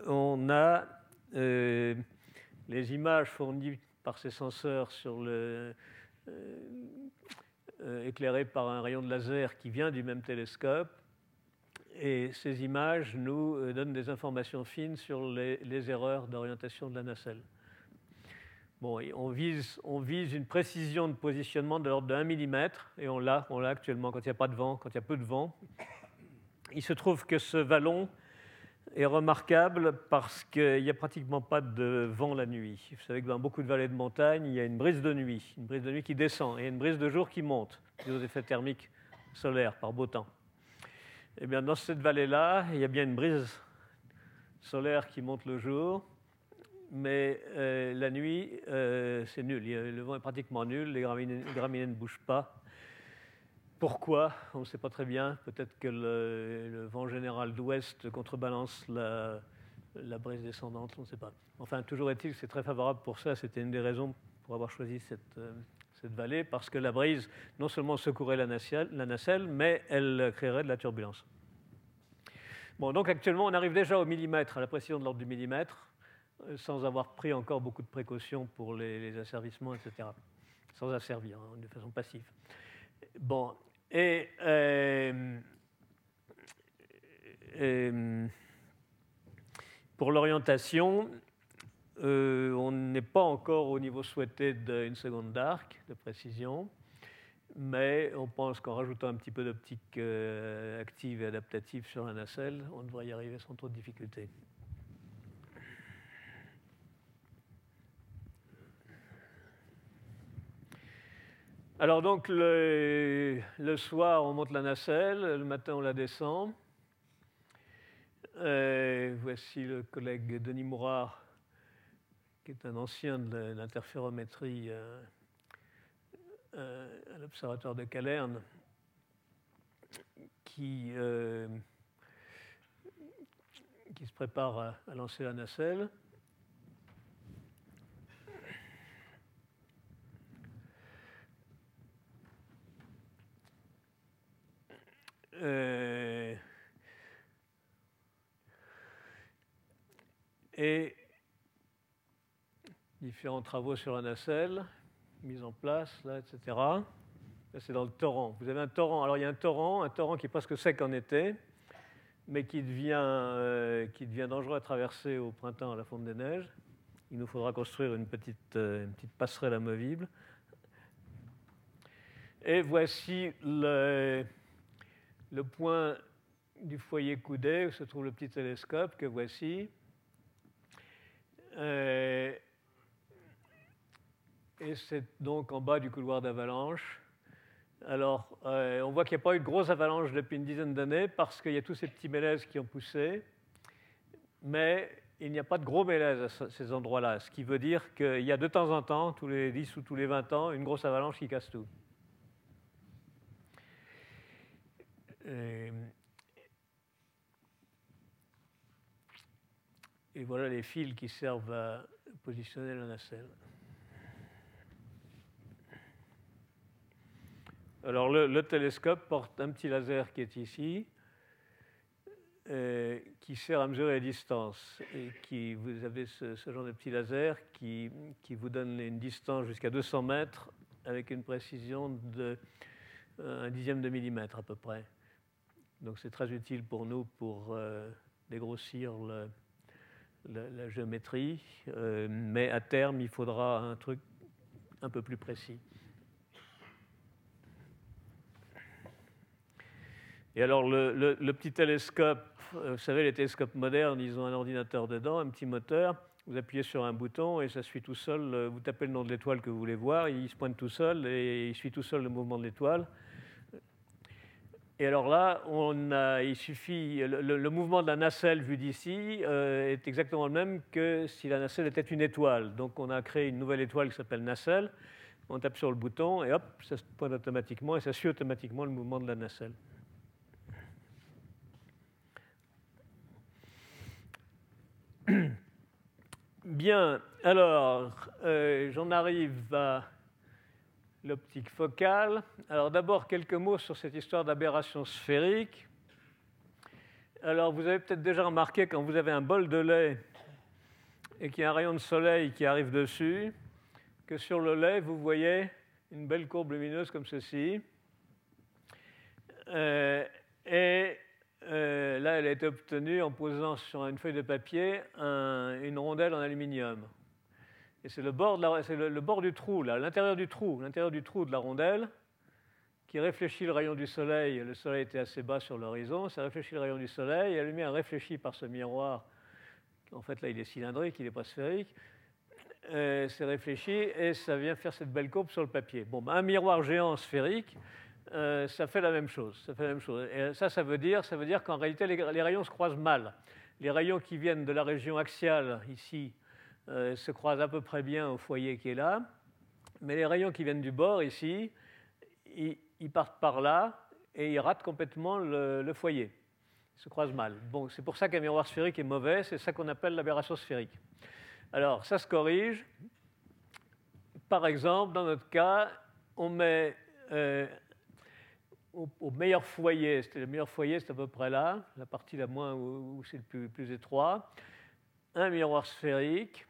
on a euh, les images fournies par ces senseurs sur le, euh, éclairées par un rayon de laser qui vient du même télescope. Et ces images nous donnent des informations fines sur les, les erreurs d'orientation de la nacelle. Bon, on, vise, une précision de positionnement de l'ordre de 1 mm, et on l'a, on l'a actuellement quand il n'y a pas de vent, quand il y a peu de vent. Il se trouve que ce vallon est remarquable parce qu'il n'y a pratiquement pas de vent la nuit. Vous savez que dans beaucoup de vallées de montagne, il y a une brise de nuit, une brise de nuit qui descend, et une brise de jour qui monte, des effets thermiques solaires par beau temps. Eh bien, dans cette vallée-là, il y a bien une brise solaire qui monte le jour, mais euh, la nuit, euh, c'est nul. Le vent est pratiquement nul, les graminées, ne bougent pas. Pourquoi? On ne sait pas très bien. Peut-être que le, vent général d'ouest contrebalance la, brise descendante, on ne sait pas. Enfin, toujours est-il que c'est très favorable pour ça. C'était une des raisons pour avoir choisi cette, euh, vallée, parce que la brise non seulement secourait la nacelle, mais elle créerait de la turbulence. Bon, donc actuellement, on arrive déjà au millimètre, à la précision de l'ordre du millimètre, sans avoir pris encore beaucoup de précautions pour les, asservissements, etc. Sans asservir, hein, de façon passive. Bon, et, euh, pour l'orientation, euh, on n'est pas encore au niveau souhaité d'une seconde d'arc de précision, mais on pense qu'en rajoutant un petit peu d'optique active et adaptative sur la nacelle, on devrait y arriver sans trop de difficultés. Alors donc le, soir, on monte la nacelle, le matin, on la descend. Euh, voici le collègue Denis Mourard, qui est un ancien de l'interférométrie euh, euh, à l'Observatoire de Calerne, qui, qui se prépare à lancer la nacelle. Euh, et différents travaux sur la nacelle, mise en place, là, etc. Là, c'est dans le torrent. Vous avez un torrent. Alors, il y a un torrent, un torrent qui est presque sec en été, mais qui devient, euh, qui devient dangereux à traverser au printemps à la fonte des neiges. Il nous faudra construire une petite, euh, une petite passerelle amovible. Et voici le, le point du foyer coudé où se trouve le petit télescope que voici. Euh, et c'est donc en bas du couloir d'avalanche. Alors, euh, on voit qu'il n'y a pas eu de grosse avalanche depuis une dizaine d'années parce qu'il y a tous ces petits mélèzes qui ont poussé, mais il n'y a pas de gros mélèzes à ces endroits-là, ce qui veut dire qu'il y a de temps en temps, tous les 10 ou tous les 20 ans, une grosse avalanche qui casse tout. Euh, et voilà les fils qui servent à positionner la nacelle. Alors le, télescope porte un petit laser qui est ici, euh, qui sert à mesurer la distance. Et qui, vous avez ce, genre de petit laser qui, qui vous donne une distance jusqu'à 200 mètres avec une précision de euh, un dixième de millimètre à peu près. Donc c'est très utile pour nous pour euh, dégrossir la géométrie, euh, mais à terme, il faudra un truc un peu plus précis. Et alors le, petit télescope, euh, vous savez, les télescopes modernes, ils ont un ordinateur dedans, un petit moteur. Vous appuyez sur un bouton et ça suit tout seul. Vous tapez le nom de l'étoile que vous voulez voir, il se pointe tout seul et il suit tout seul le mouvement de l'étoile. Et alors là, il suffit, le, mouvement de la nacelle vu d'ici euh, est exactement le même que si la nacelle était une étoile. Donc on a créé une nouvelle étoile qui s'appelle nacelle. On tape sur le bouton et hop, ça se pointe automatiquement et ça suit automatiquement le mouvement de la nacelle. Bien, alors euh, j'en arrive à l'optique focale. Alors d'abord quelques mots sur cette histoire d'aberration sphérique. Alors vous avez peut-être déjà remarqué quand vous avez un bol de lait et qu'il y a un rayon de soleil qui arrive dessus, que sur le lait, vous voyez une belle courbe lumineuse comme ceci. Euh, et euh, là, elle a été obtenue en posant sur une feuille de papier une rondelle en aluminium. Et c'est le, bord du trou, l'intérieur du trou, l'intérieur du trou de la rondelle, qui réfléchit le rayon du soleil. Le soleil était assez bas sur l'horizon, ça réfléchit le rayon du soleil, et la lumière réfléchie par ce miroir. En fait, là, il est cylindrique, il n'est pas sphérique. C'est réfléchi et ça vient faire cette belle courbe sur le papier. Bon, ben, un miroir géant sphérique, euh, ça fait la même chose. Ça fait la même chose. Et ça, ça veut dire, ça veut dire qu'en réalité, les, rayons se croisent mal. Les rayons qui viennent de la région axiale, ici, euh, se croisent à peu près bien au foyer qui est là. Mais les rayons qui viennent du bord, ici, ils, partent par là et ils ratent complètement le, foyer. Ils se croisent mal. Bon, c'est pour ça qu'un miroir sphérique est mauvais. C'est ça qu'on appelle l'aberration sphérique. Alors, ça se corrige. Par exemple, dans notre cas, on met euh, au, meilleur foyer, le meilleur foyer, c'est à peu près là, la partie la moins où, c'est le plus, étroit, un miroir sphérique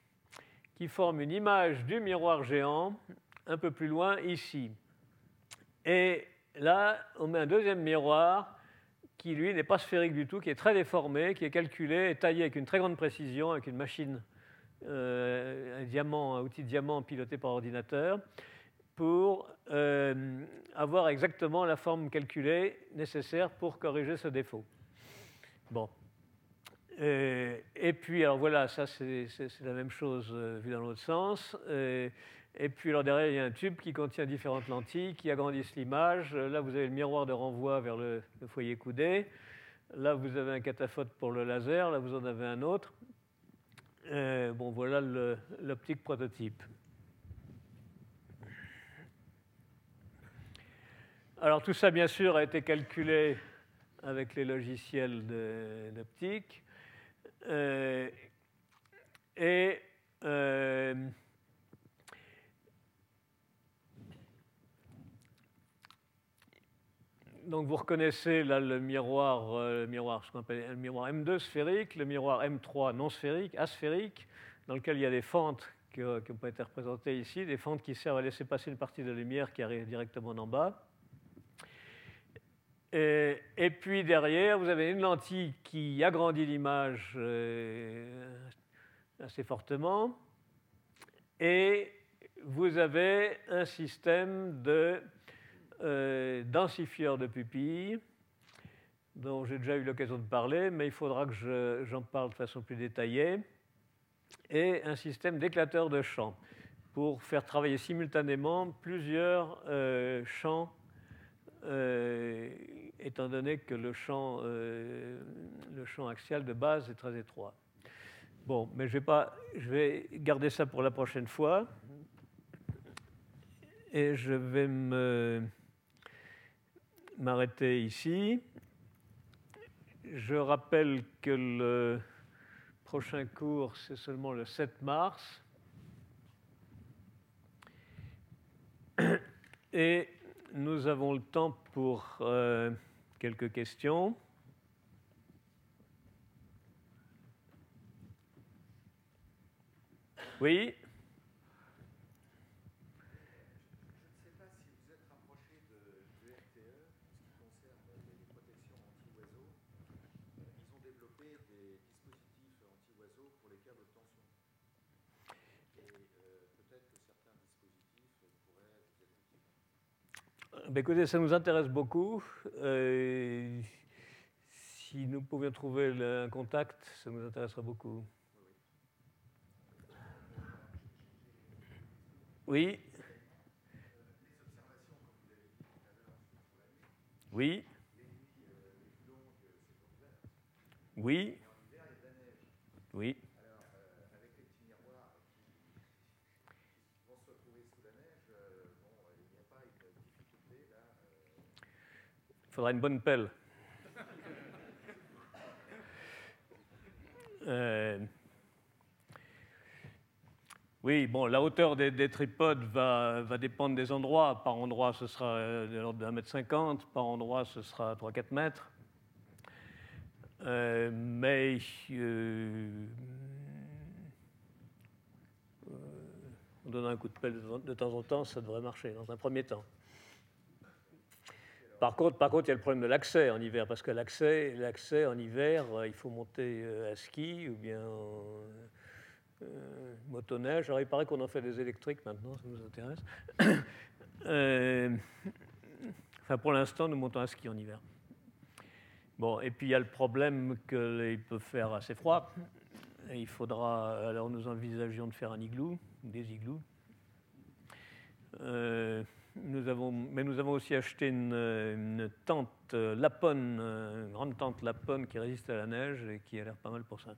qui forme une image du miroir géant un peu plus loin ici. Et là, on met un deuxième miroir qui, lui, n'est pas sphérique du tout, qui est très déformé, qui est calculé et taillé avec une très grande précision, avec une machine, euh, un diamant, un outil de diamant piloté par ordinateur, pour euh, avoir exactement la forme calculée nécessaire pour corriger ce défaut. Bon. Euh, et, puis, alors voilà, ça c'est la même chose euh, vu dans l'autre sens. et puis, alors derrière, il y a un tube qui contient différentes lentilles qui agrandissent l'image. Là, vous avez le miroir de renvoi vers le, le foyer coudé. Là, vous avez un cataphote pour le laser. Là, vous en avez un autre. bon, voilà l'optique prototype. Alors tout ça, bien sûr, a été calculé avec les logiciels d'optique. Euh, et euh, donc vous reconnaissez là le miroir, euh, miroir, ce qu'on appelle le miroir M2 sphérique, le miroir M3 non sphérique, asphérique, dans lequel il y a des fentes qui, pas été représentées ici, des fentes qui servent à laisser passer une partie de la lumière qui arrive directement en bas. Et, puis derrière, vous avez une lentille qui agrandit l'image euh, assez fortement. Et vous avez un système de euh, densifieur de pupilles dont j'ai déjà eu l'occasion de parler, mais il faudra que j'en parle de façon plus détaillée, et un système d'éclateur de champs pour faire travailler simultanément plusieurs euh, champs euh, étant donné que le champ, euh, le champ axial de base est très étroit. Bon, mais je vais, pas, je vais garder ça pour la prochaine fois. Et je vais m'arrêter ici. Je rappelle que le prochain cours, c'est seulement le 7 mars. Et nous avons le temps pour euh, quelques questions. Oui Ben, écoutez, ça nous intéresse beaucoup. Euh, si nous pouvions trouver un contact, ça nous intéresserait beaucoup. Oui. Oui. Oui. Oui. Il faudra une bonne pelle. Euh, oui, bon, la hauteur des, tripodes va, dépendre des endroits. Par endroit, ce sera de l'ordre de 1 mètre 50, par endroit, ce sera 3-4 mètres. Euh, mais euh, on donne un coup de pelle de temps en temps, ça devrait marcher dans un premier temps. Par contre, par contre, il y a le problème de l'accès en hiver, parce que l'accès, l'accès en hiver, euh, il faut monter euh, à ski ou bien en euh, motoneige. Alors, il paraît qu'on en fait des électriques maintenant, ça vous intéresse. enfin, pour l'instant, nous montons à ski en hiver. Bon, et puis il y a le problème qu'il peut faire assez froid. il faudra, alors nous envisagions de faire un igloo, des igloos. Nous avons, mais nous avons aussi acheté une, tente Lapone, une grande tente Lapone qui résiste à la neige et qui a l'air pas mal pour ça.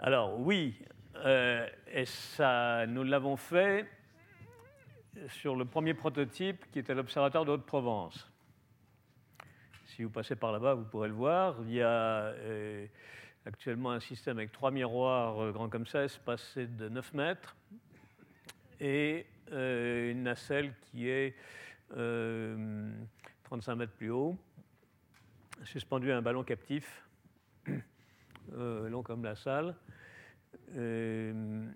Alors oui, euh, et ça, nous l'avons fait sur le premier prototype qui était l'Observatoire de Haute-Provence. Si vous passez par là-bas, vous pourrez le voir. Il y a euh, actuellement un système avec trois miroirs euh, grands comme ça, espacés de 9 mètres, et une nacelle qui est 35 mètres plus haut, suspendue à un ballon captif, long comme la salle. Euh,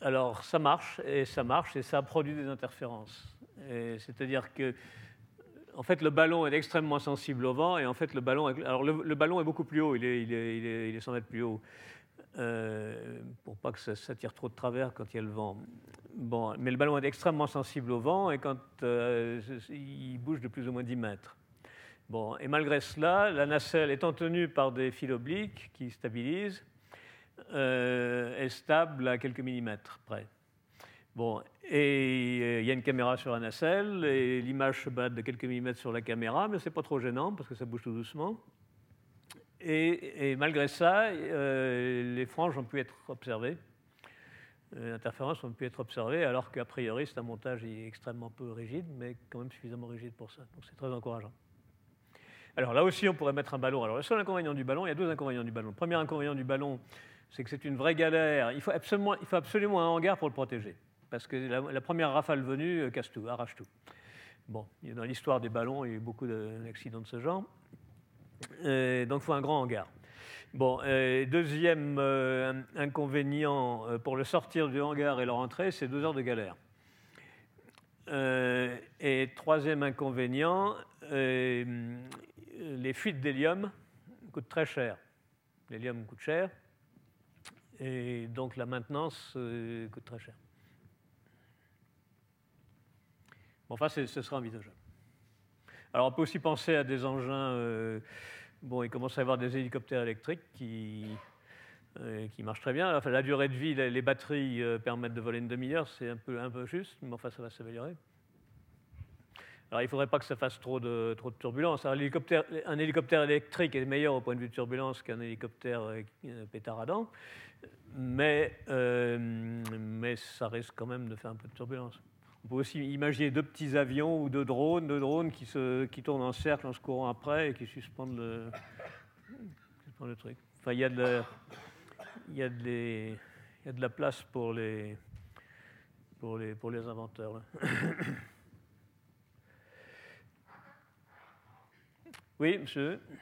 alors ça marche, et ça marche, et ça produit des interférences. C'est-à-dire que, en fait, le ballon est extrêmement sensible au vent, et en fait, le ballon, alors le, ballon est beaucoup plus haut, il est, il est, il est, 100 mètres plus haut, euh, pour pas que ça, tire trop de travers quand il y a le vent. Bon, mais le ballon est extrêmement sensible au vent, et quand euh, il bouge de plus ou moins 10 mètres. Bon, et malgré cela, la nacelle étant tenue par des fils obliques qui stabilisent, euh, est stable à quelques millimètres près. Bon, et euh, il y a une caméra sur la nacelle, et l'image se bat de quelques millimètres sur la caméra, mais ce n'est pas trop gênant parce que ça bouge tout doucement. Et, malgré ça, euh, les franges ont pu être observées, les interférences ont pu être observées, alors qu'a priori c'est un montage extrêmement peu rigide, mais quand même suffisamment rigide pour ça. Donc c'est très encourageant. Alors là aussi, on pourrait mettre un ballon. Alors le seul inconvénient du ballon, il y a deux inconvénients du ballon. Le premier inconvénient du ballon, c'est que c'est une vraie galère. Il faut, absolument, il faut absolument un hangar pour le protéger. Parce que la, première rafale venue euh, casse tout, arrache tout. Bon, dans l'histoire des ballons, il y a eu beaucoup d'accidents de ce genre. Euh, donc il faut un grand hangar. Bon, euh, deuxième inconvénient pour le sortir du hangar et le rentrer, c'est deux heures de galère. et troisième inconvénient, les fuites d'hélium coûtent très cher. L'hélium coûte cher. Et donc la maintenance coûte très cher. Bon, enfin, ce sera envisageable. Alors on peut aussi penser à des engins. Euh, bon, il commence à y avoir des hélicoptères électriques qui, euh, qui marchent très bien. Enfin, la durée de vie, les, batteries permettent de voler une demi-heure, c'est un peu, un peu juste, mais enfin, ça va s'améliorer. Alors il ne faudrait pas que ça fasse trop de, trop de turbulences. un hélicoptère électrique est meilleur au point de vue de turbulence qu'un hélicoptère pétaradant mais, euh, mais ça risque quand même de faire un peu de turbulence. On peut aussi imaginer deux petits avions ou deux drones, deux drones qui, se, qui tournent en cercle en se courant après et qui suspendent le, le truc. Enfin, il y a de il y a de, il y a de la place pour les, pour les, pour les inventeurs. Oui, monsieur. Oui.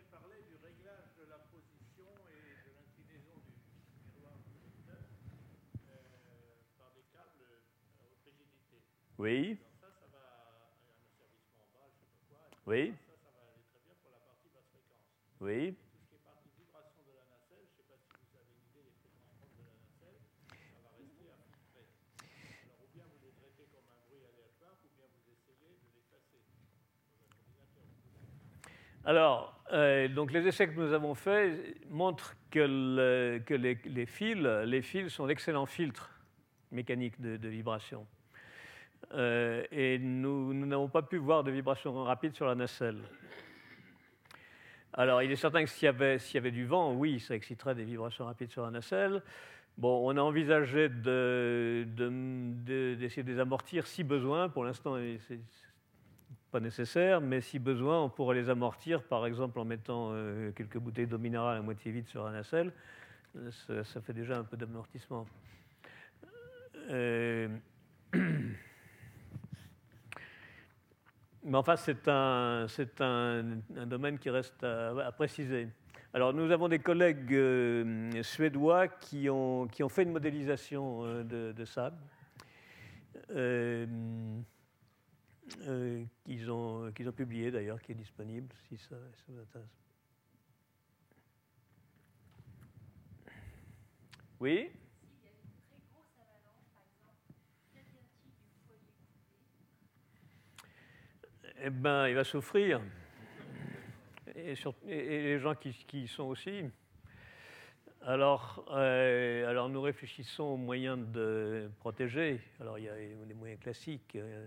Ça, ça va un asservissement en bas, je sais pas quoi. Oui. Ça, ça va aller très bien pour la partie basse fréquence. Oui. Tout ce qui est partie vibration de la nacelle, je ne sais pas si vous avez une idée des fréquences de la nacelle, ça va rester à peu près. Alors, ou bien vous les traitez comme un bruit aléatoire, ou bien vous essayez de l'effacer dans un ordinateur. Alors, euh, donc les essais que nous avons faits montrent que, le, que les, les, fils, les fils sont d'excellents filtres mécaniques de, de vibration. Euh, et nous n'avons pas pu voir de vibrations rapides sur la nacelle. Alors, il est certain que s'il y, avait, du vent, oui, ça exciterait des vibrations rapides sur la nacelle. Bon, on a envisagé d'essayer de, les amortir si besoin. Pour l'instant, c'est pas nécessaire, mais si besoin, on pourrait les amortir, par exemple en mettant euh, quelques bouteilles d'eau minérale à moitié vide sur la nacelle. Ça, ça fait déjà un peu d'amortissement. Euh... Mais enfin, c'est un, un, domaine qui reste à, préciser. Alors, nous avons des collègues euh, suédois qui ont, qui ont fait une modélisation euh, de, de, sable, euh, euh qu'ils ont, publié d'ailleurs, qui est disponible si ça vous intéresse. Oui? Eh ben, il va souffrir. Et, les gens qui, y sont aussi. Alors, euh, alors, nous réfléchissons aux moyens de protéger. Alors, il y a des moyens classiques. Euh,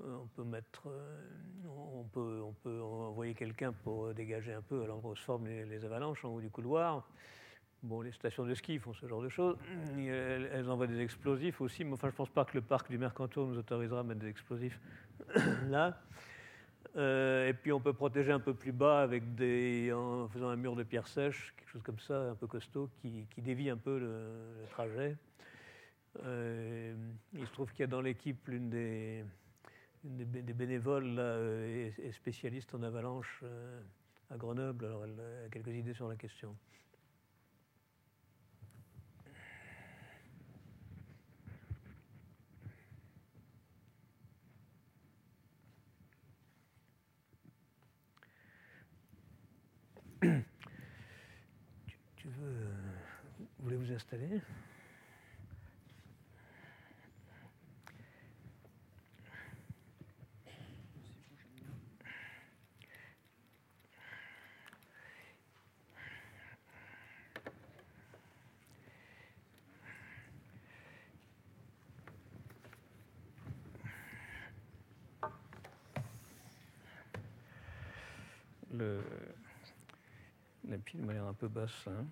on peut mettre, euh, on peut, on peut envoyer quelqu'un pour dégager un peu l'endroit où se forment les, avalanches en haut du couloir. Bon, les stations de ski font ce genre de choses. Elles, envoient des explosifs aussi, mais enfin, je ne pense pas que le parc du Mercantour nous autorisera à mettre des explosifs là. Euh, et puis on peut protéger un peu plus bas avec des, en faisant un mur de pierre sèche, quelque chose comme ça, un peu costaud, qui, dévie un peu le, trajet. Euh, il se trouve qu'il y a dans l'équipe l'une des, bénévoles là, euh, et, spécialiste en avalanche à Grenoble, alors elle a quelques idées sur la question. tu, veux. Vous vous installer le, la pile m'a l'air un peu basse. Hein.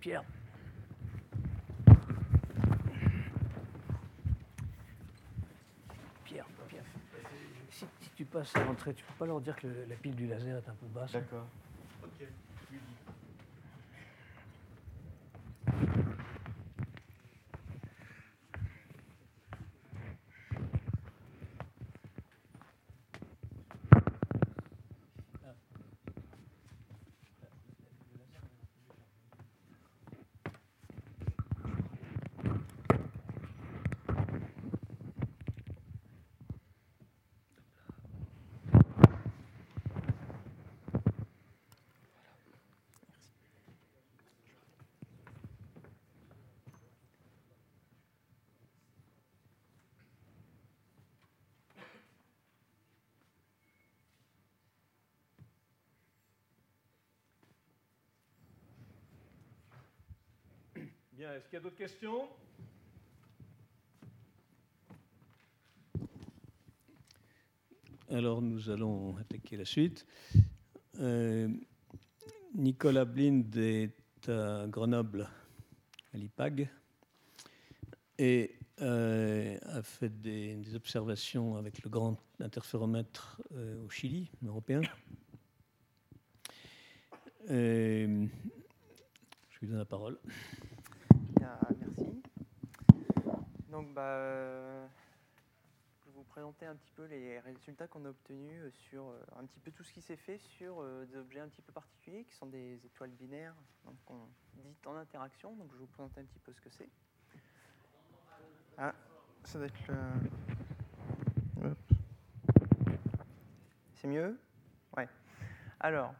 Pierre. Pierre, Pierre. Si, tu passes à l'entrée, tu peux pas leur dire que la pile du laser est un peu basse.
D'accord. Est-ce qu'il y a d'autres questions?
Alors nous allons attaquer la suite. Euh, Nicolas Blind est à Grenoble, à l'IPAG, et euh, a fait des, observations avec le grand interféromètre euh, au Chili, européen. je lui donne la parole
merci. Donc, bah, euh, je vais vous présenter un petit peu les résultats qu'on a obtenus euh, sur euh, un petit peu tout ce qui s'est fait sur des objets un petit peu particuliers qui sont des étoiles binaires, donc on dit en interaction. Donc, je vais vous présenter un petit peu ce que c'est. Ah, ça doit être. C'est mieux? Ouais. Alors,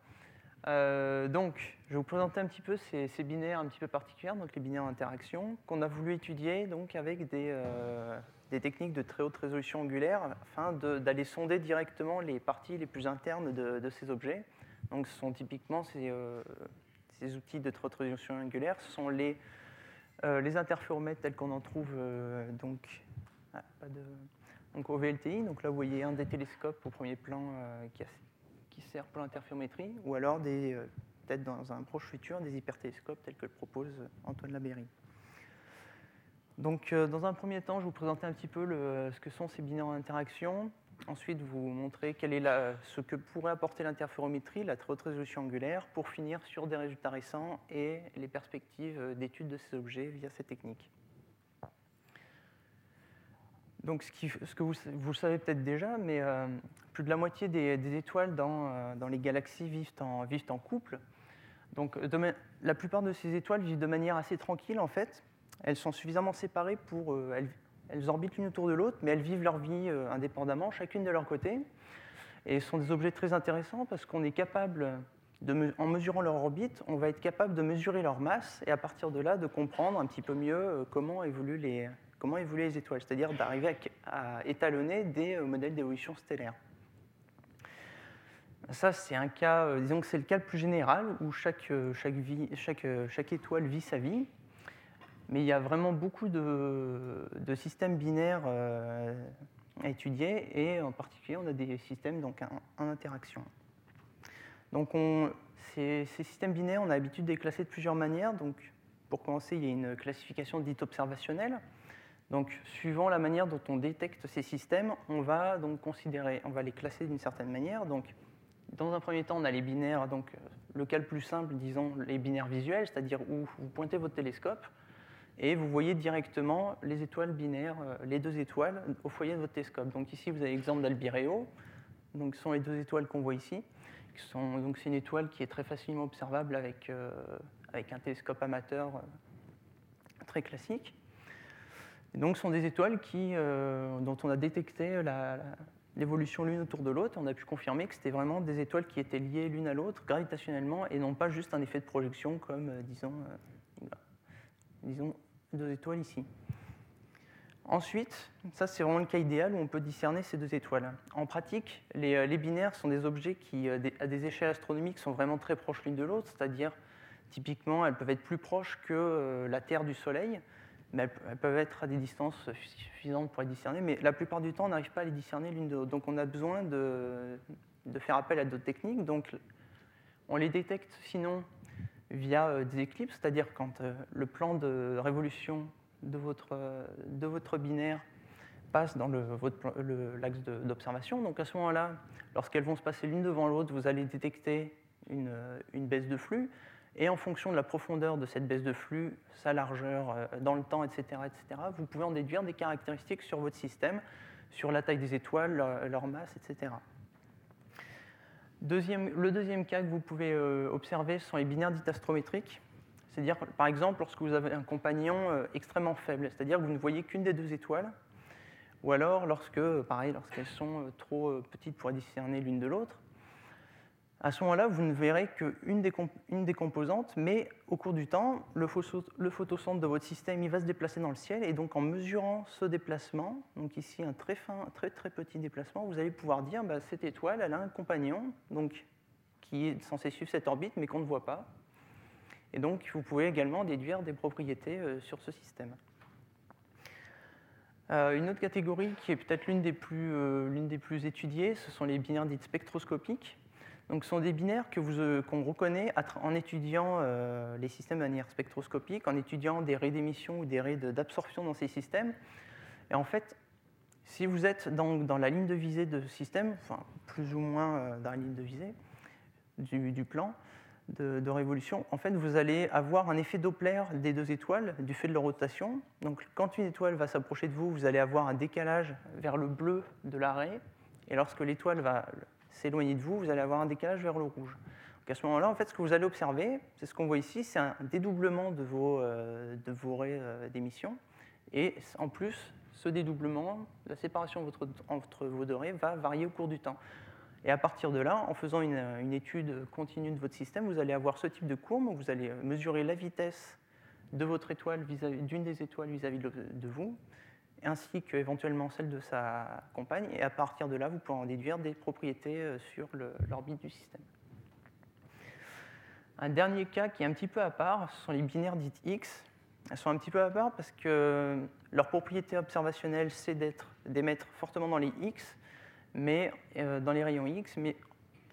euh, donc, je vais vous présenter un petit peu ces, binaires un petit peu particuliers, donc les binaires d'interaction, qu'on a voulu étudier donc avec des, euh, techniques de très haute résolution angulaire afin d'aller sonder directement les parties les plus internes de, ces objets. Donc, ce sont typiquement ces, euh, ces, outils de très haute résolution angulaire, ce sont les, les interféromètres tels qu'on en trouve donc, ah, donc, au VLTI. Donc là, vous voyez un des télescopes au premier plan qui a qui sert pour l'interférométrie, ou alors des, euh, peut-être dans un proche futur des hypertélescopes tels que le propose Antoine Labéry. Donc, euh, dans un premier temps, je vous présenter un petit peu ce que sont ces binaires d'interaction. Ensuite, vous montrer est ce que pourrait apporter l'interférométrie, la très haute résolution angulaire, pour finir sur des résultats récents et les perspectives d'étude de ces objets via ces techniques. Donc, ce, que vous, savez peut-être déjà, mais plus de la moitié des, étoiles dans, dans, les galaxies vivent en, couple. Donc, la plupart de ces étoiles vivent de manière assez tranquille, en fait. Elles sont suffisamment séparées pour... Elles, orbitent l'une autour de l'autre, mais elles vivent leur vie indépendamment, chacune de leur côté. Et ce sont des objets très intéressants parce qu'on est capable, en mesurant leur orbite, on va être capable de mesurer leur masse et à partir de là de comprendre un petit peu mieux euh, comment évoluent les, comment évoluent les étoiles, c'est-à-dire d'arriver à, étalonner des euh, modèles d'évolution stellaire. Ça, c'est un cas, euh, disons que c'est le cas le plus général où chaque, chaque, étoile vit sa vie. Mais il y a vraiment beaucoup de, systèmes binaires à étudier, et en particulier, on a des systèmes donc, en, interaction. Donc, on, ces, systèmes binaires, on a l'habitude de les classer de plusieurs manières. Donc, pour commencer, il y a une classification dite observationnelle. Donc, suivant la manière dont on détecte ces systèmes, on va donc considérer, on va les classer d'une certaine manière. Donc, dans un premier temps, on a les binaires, donc le cas le plus simple, disons les binaires visuels, c'est-à-dire où vous pointez votre télescope, et vous voyez directement les étoiles binaires, euh, les deux étoiles, au foyer de votre télescope. Donc ici, vous avez l'exemple d'Albireo. Donc ce sont les deux étoiles qu'on voit ici. donc c'est une étoile qui est très facilement observable avec, euh, avec un télescope amateur euh, très classique. Donc ce sont des étoiles qui, dont on a détecté l'évolution l'une autour de l'autre. On a pu confirmer que c'était vraiment des étoiles qui étaient liées l'une à l'autre gravitationnellement et non pas juste un effet de projection comme, disons, disons deux étoiles ici. Ensuite, ça c'est vraiment le cas idéal où on peut discerner ces deux étoiles. En pratique, les, euh, binaires sont des objets qui, euh, à des échelles astronomiques, sont vraiment très proches l'une de l'autre, c'est-à-dire typiquement elles peuvent être plus proches que euh, la Terre du Soleil, mais elles, peuvent être à des distances suffisantes pour les discerner, mais la plupart du temps on n'arrive pas à les discerner l'une de l'autre. Donc on a besoin de, faire appel à d'autres techniques. Donc on les détecte sinon via euh, des éclipses, c'est-à-dire quand euh, le plan de révolution de votre, de votre binaire passe dans l'axe d'observation. Donc à ce moment-là, lorsqu'elles vont se passer l'une devant l'autre, vous allez détecter une, une, baisse de flux. Et en fonction de la profondeur de cette baisse de flux, sa largeur dans le temps, etc., etc., vous pouvez en déduire des caractéristiques sur votre système, sur la taille des étoiles, leur masse, etc le deuxième cas que vous pouvez euh, observer sont les binaires dits astrométriques. C'est-à-dire, par exemple, lorsque vous avez un compagnon euh, extrêmement faible, c'est-à-dire que vous ne voyez qu'une des deux étoiles, ou alors lorsque, pareil, lorsqu'elles sont euh, trop petites pour discerner l'une de l'autre, à ce moment-là, vous ne verrez qu'une des, une des composantes, mais au cours du temps, le, photocentre de votre système va se déplacer dans le ciel, et donc en mesurant ce déplacement, donc ici un très fin, très très petit déplacement, vous allez pouvoir dire bah, cette étoile, a un compagnon, donc qui est censé suivre cette orbite, mais qu'on ne voit pas. Et donc, vous pouvez également déduire des propriétés euh, sur ce système. Euh, une autre catégorie qui est peut-être l'une des, euh, des, plus étudiées, ce sont les binaires dits spectroscopiques. Donc, ce sont des binaires euh, qu'on reconnaît en étudiant euh, les systèmes de manière spectroscopique, en étudiant des raies d'émission ou des raies d'absorption dans ces systèmes. Et en fait, si vous êtes dans, la ligne de visée de ce système, enfin plus ou moins euh, dans la ligne de visée du, plan de, de, révolution, en fait, vous allez avoir un effet Doppler des deux étoiles du fait de leur rotation. Donc, quand une étoile va s'approcher de vous, vous allez avoir un décalage vers le bleu de l'arrêt. Et lorsque l'étoile va s'éloigner de vous, vous allez avoir un décalage vers le rouge. Donc à ce moment-là, en fait, ce que vous allez observer, c'est ce qu'on voit ici, c'est un dédoublement de vos, euh, de vos raies euh, d'émission. Et en plus, ce dédoublement, la séparation entre vos deux raies va varier au cours du temps. Et à partir de là, en faisant une, étude continue de votre système, vous allez avoir ce type de courbe où vous allez mesurer la vitesse de votre étoile d'une des étoiles vis-à-vis de, de vous, ainsi qu'éventuellement celle de sa compagne, et à partir de là, vous pouvez en déduire des propriétés euh, sur l'orbite du système. Un dernier cas qui est un petit peu à part, ce sont les binaires dites X. Elles sont un petit peu à part parce que leur propriété observationnelle, c'est d'émettre fortement dans les X, mais euh, dans les rayons X, mais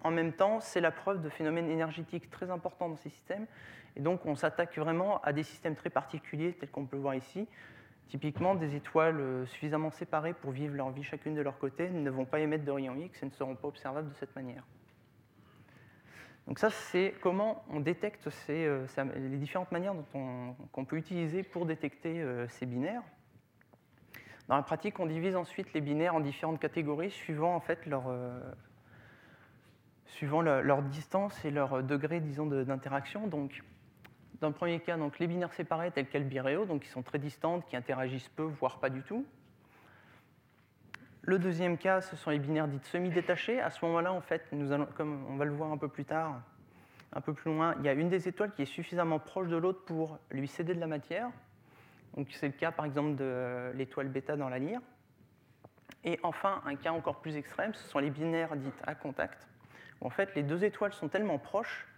en même temps, c'est la preuve de phénomènes énergétiques très importants dans ces systèmes. Et donc, on s'attaque vraiment à des systèmes très particuliers, tels qu'on peut voir ici, Typiquement, des étoiles euh, suffisamment séparées pour vivre leur vie chacune de leur côté ne vont pas émettre de rayons X et ne seront pas observables de cette manière. Donc ça, c'est comment on détecte euh, les différentes manières qu'on peut utiliser pour détecter euh, ces binaires. Dans la pratique, on divise ensuite les binaires en différentes catégories suivant en fait leur, distance et leur degré, disons, d'interaction. Dans le premier cas, donc, les binaires séparés tels quels biréo, donc qui sont très distantes, qui interagissent peu, voire pas du tout. Le deuxième cas, ce sont les binaires dites semi-détachés. À ce moment-là, en fait, nous allons, comme on va le voir un peu plus tard, un peu plus loin, il y a une des étoiles qui est suffisamment proche de l'autre pour lui céder de la matière. Donc c'est le cas par exemple de l'étoile bêta dans la lyre. Et enfin, un cas encore plus extrême, ce sont les binaires dites à contact. Où en fait, les deux étoiles sont tellement proches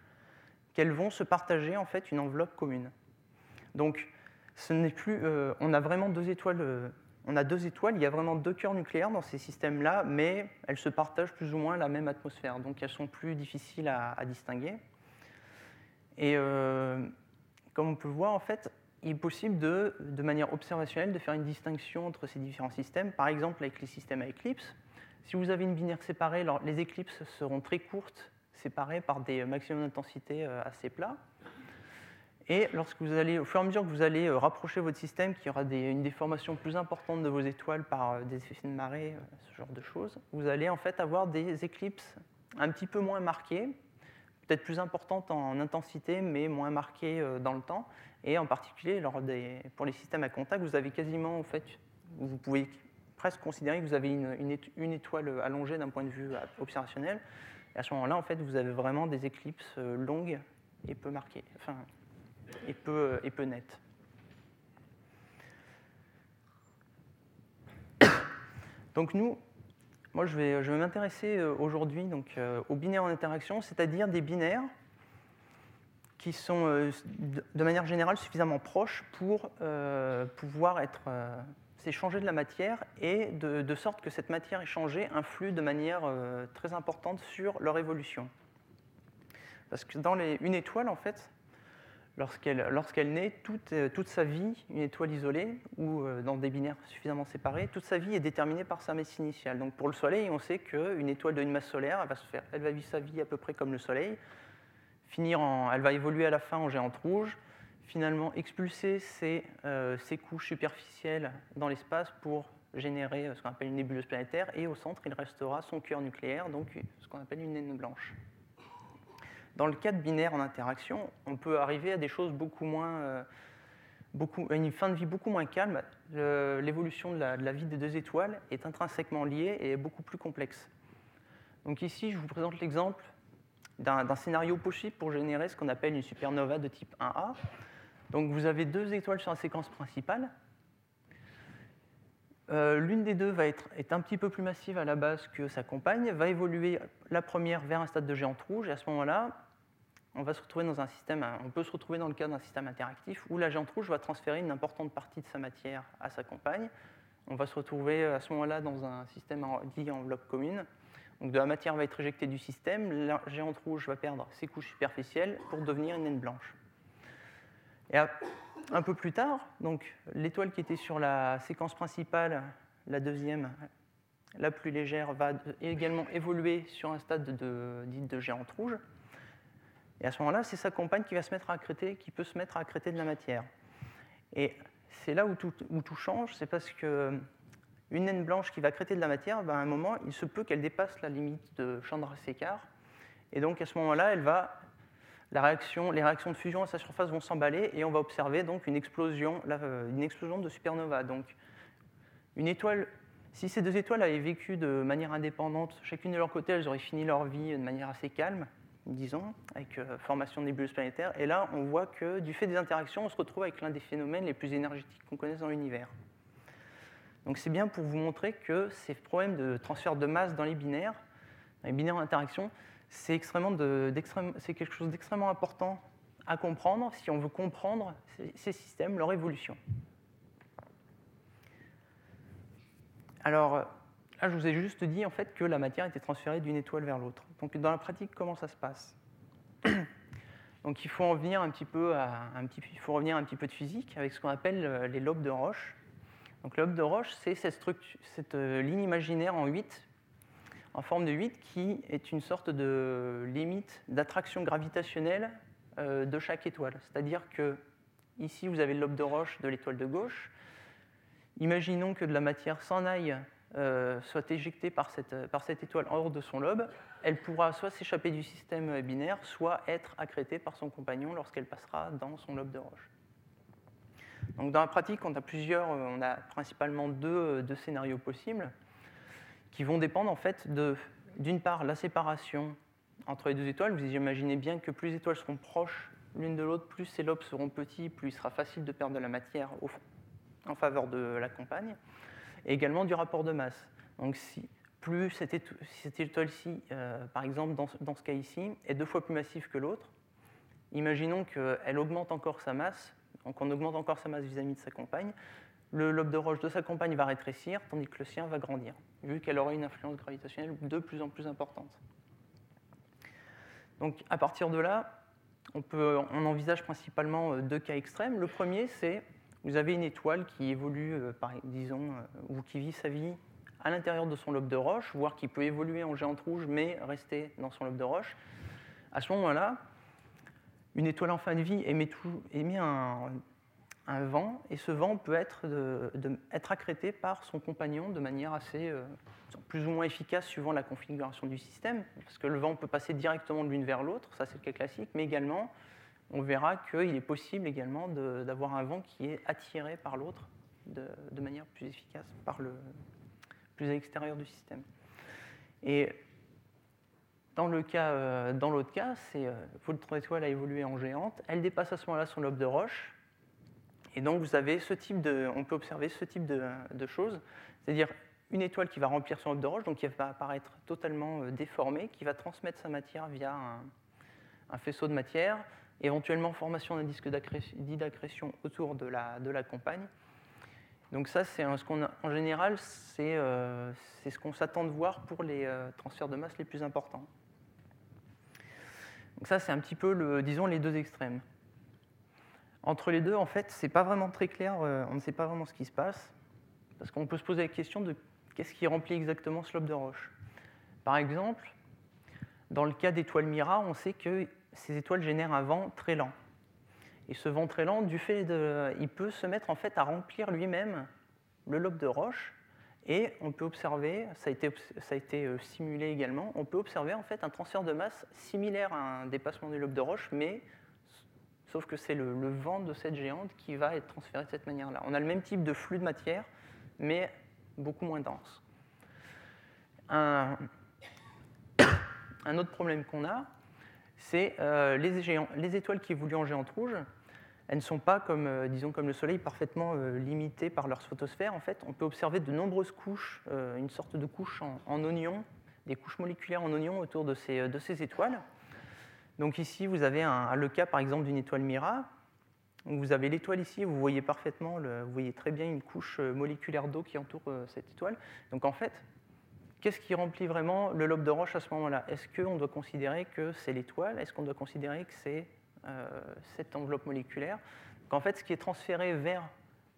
qu'elles vont se partager en fait une enveloppe commune. Donc, ce n'est plus, euh, on a vraiment deux étoiles euh, on a deux étoiles, il y a vraiment deux cœurs nucléaires dans ces systèmes-là, mais elles se partagent plus ou moins la même atmosphère, donc elles sont plus difficiles à, distinguer. Et euh, comme on peut voir, en fait, il est possible de, de manière observationnelle de faire une distinction entre ces différents systèmes, par exemple avec les systèmes à éclipses. Si vous avez une binaire séparée, les éclipses seront très courtes, séparées par des maximums d'intensité euh, assez plats. Et lorsque vous allez, au fur et à mesure que vous allez euh, rapprocher votre système, qui aura une déformation plus importante de vos étoiles par euh, des effets de marée, ce genre de choses, vous allez en fait avoir des éclipses un petit peu moins marquées, peut-être plus importantes en intensité, mais moins marquées dans le temps. Et en particulier, pour les systèmes à contact, vous avez quasiment, en fait, vous pouvez presque considérer que vous avez une, une étoile allongée d'un point de vue observationnel. À ce moment-là, en fait, vous avez vraiment des éclipses longues et peu marquées. Enfin, et peu, et peu net. Donc nous, moi je vais, je vais m'intéresser euh, aujourd'hui donc, euh, aux binaires en interaction, c'est-à-dire des binaires qui sont euh, de manière générale suffisamment proches pour pouvoir être s'échanger de la matière et de, sorte que cette matière échangée influe de manière très importante sur leur évolution. Parce que dans une étoile, en fait, lorsqu'elle naît, euh, toute, sa vie, une étoile isolée ou euh, dans des binaires suffisamment séparés, toute sa vie est déterminée par sa masse initiale. Donc pour le Soleil, on sait qu'une étoile d'une masse solaire, elle va, se faire, elle va vivre sa vie à peu près comme le Soleil, finir en, elle va évoluer à la fin en géante rouge, finalement expulser ses, euh, ses couches superficielles dans l'espace pour générer ce qu'on appelle une nébuleuse planétaire, et au centre, il restera son cœur nucléaire, donc ce qu'on appelle une naine blanche. Dans le cas de binaire en interaction, on peut arriver à des choses beaucoup moins, euh, beaucoup, à une fin de vie beaucoup moins calme. L'évolution de, la, vie des deux étoiles est intrinsèquement liée et est beaucoup plus complexe. Donc ici, je vous présente l'exemple d'un scénario possible pour générer ce qu'on appelle une supernova de type 1A. Donc vous avez deux étoiles sur la séquence principale. Euh, l'une des deux va être est un petit peu plus massive à la base que sa compagne, va évoluer la première vers un stade de géante rouge, et à ce moment-là, on va se retrouver dans un système, on peut se retrouver dans le cadre d'un système interactif où la géante rouge va transférer une importante partie de sa matière à sa compagne. On va se retrouver à ce moment-là dans un système dit enveloppe commune. Donc de la matière va être éjectée du système, la géante rouge va perdre ses couches superficielles pour devenir une naine blanche. Et un peu plus tard, donc l'étoile qui était sur la séquence principale, la deuxième, la plus légère, va également évoluer sur un stade de, dit de géante rouge. Et à ce moment-là, c'est sa compagne qui va se mettre à accréter, qui peut se mettre à accréter de la matière. Et c'est là où tout, où tout change, c'est parce que une naine blanche qui va accréter de la matière, ben, à un moment, il se peut qu'elle dépasse la limite de Chandra-Séquard. Et donc à ce moment-là, elle va, les réactions de fusion à sa surface vont s'emballer et on va observer donc une explosion, une explosion de supernova. Donc une étoile, si ces deux étoiles avaient vécu de manière indépendante, chacune de leur côté, elles auraient fini leur vie de manière assez calme disons, avec euh, formation de nébuleuses planétaires. Et là, on voit que du fait des interactions, on se retrouve avec l'un des phénomènes les plus énergétiques qu'on connaisse dans l'univers. Donc c'est bien pour vous montrer que ces problèmes de transfert de masse dans les binaires, dans les binaires c'est quelque chose d'extrêmement important à comprendre si on veut comprendre ces systèmes, leur évolution. Alors, Là, je vous ai juste dit en fait que la matière était transférée d'une étoile vers l'autre. Donc, dans la pratique, comment ça se passe Donc, il faut un petit peu à un petit, revenir un petit peu de physique avec ce qu'on appelle euh, les lobes de roche. Donc, lobe de roche, c'est cette, cette euh, ligne imaginaire en 8, en forme de 8, qui est une sorte de limite d'attraction gravitationnelle euh, de chaque étoile. C'est-à-dire que ici, vous avez le lobe de roche de l'étoile de gauche, Imaginons que de la matière s'en aille, euh, soit éjectée par cette, par cette étoile hors de son lobe. Elle pourra soit s'échapper du système binaire, soit être accrétée par son compagnon lorsqu'elle passera dans son lobe de roche. Donc dans la pratique, on a plusieurs, on a principalement deux, deux scénarios possibles qui vont dépendre en fait de, d'une part, la séparation entre les deux étoiles. Vous imaginez bien que plus les étoiles seront proches l'une de l'autre, plus ces lobes seront petits, plus il sera facile de perdre de la matière au, en faveur de la compagne. Et également du rapport de masse. Donc si plus cette, étoile-ci, euh, par exemple dans, ce cas ici, est deux fois plus massive que l'autre, imaginons qu'elle augmente encore sa masse, donc on augmente encore sa masse vis-à-vis -vis de sa compagne, le lobe de roche de sa compagne va rétrécir, tandis que le sien va grandir, vu qu'elle aura une influence gravitationnelle de plus en plus importante. Donc à partir de là, on, envisage principalement euh, deux cas extrêmes. Le premier, c'est vous avez une étoile qui évolue, euh, disons, euh, ou qui vit sa vie à l'intérieur de son lobe de roche, voire qui peut évoluer en géante rouge, mais rester dans son lobe de roche. À ce moment-là, une étoile en fin de vie émet un, un vent, et ce vent peut être, accrété par son compagnon de manière assez euh, plus ou moins efficace suivant la configuration du système, parce que le vent peut passer directement de l'une vers l'autre, ça c'est le cas classique, mais également on verra qu'il est possible également d'avoir un vent qui est attiré par l'autre de, manière plus efficace, par le, plus à l'extérieur du système. Et dans cas, euh, l'autre cas, c'est euh, votre étoile a évolué en géante, elle dépasse à ce moment-là son lobe de roche, et donc, vous avez ce type de, on peut observer ce type de, choses, c'est-à-dire une étoile qui va remplir son lobe de roche, donc qui va apparaître totalement euh, déformée, qui va transmettre sa matière via un, faisceau de matière, éventuellement formation d'un disque dit d'accrétion autour de la, de la compagne. Donc ça, c'est ce qu'on en général, euh, c'est ce qu'on s'attend de voir pour les euh, transferts de masse les plus importants. Donc ça, c'est un petit peu, le, disons, les deux extrêmes. Entre les deux, en fait, c'est pas vraiment très clair, euh, on ne sait pas vraiment ce qui se passe, parce qu'on peut se poser la question de qu'est-ce qui remplit exactement ce lobe de roche. Par exemple, dans le cas d'étoiles Mira, on sait que ces étoiles génèrent un vent très lent. Et ce vent très lent, du fait de, il peut se mettre en fait à remplir lui-même le lobe de roche, et on peut observer, ça a été, ça a été euh, simulé également, on peut observer en fait un transfert de masse similaire à un dépassement du lobe de roche, mais sauf que c'est le, vent de cette géante qui va être transféré de cette manière-là. On a le même type de flux de matière, mais beaucoup moins dense. Un, autre problème qu'on a, c'est euh, les, les, étoiles qui évoluent en géante rouge. Elles ne sont pas, comme, euh, disons, comme le Soleil, parfaitement euh, limitées par leur photosphère. En fait, on peut observer de nombreuses couches, une sorte de couche en, oignon, des couches moléculaires en oignon autour de ces étoiles. Donc ici, vous avez le cas par exemple d'une étoile Mira. Vous avez l'étoile ici, vous voyez parfaitement, vous voyez très bien une couche euh, moléculaire d'eau qui entoure euh, cette étoile. Donc en fait, qu'est-ce qui remplit vraiment le lobe de roche à ce moment-là? Est-ce qu'on doit considérer que c'est l'étoile? Est-ce qu'on doit considérer que c'est euh, cette enveloppe moléculaire? En fait, ce qui est transféré vers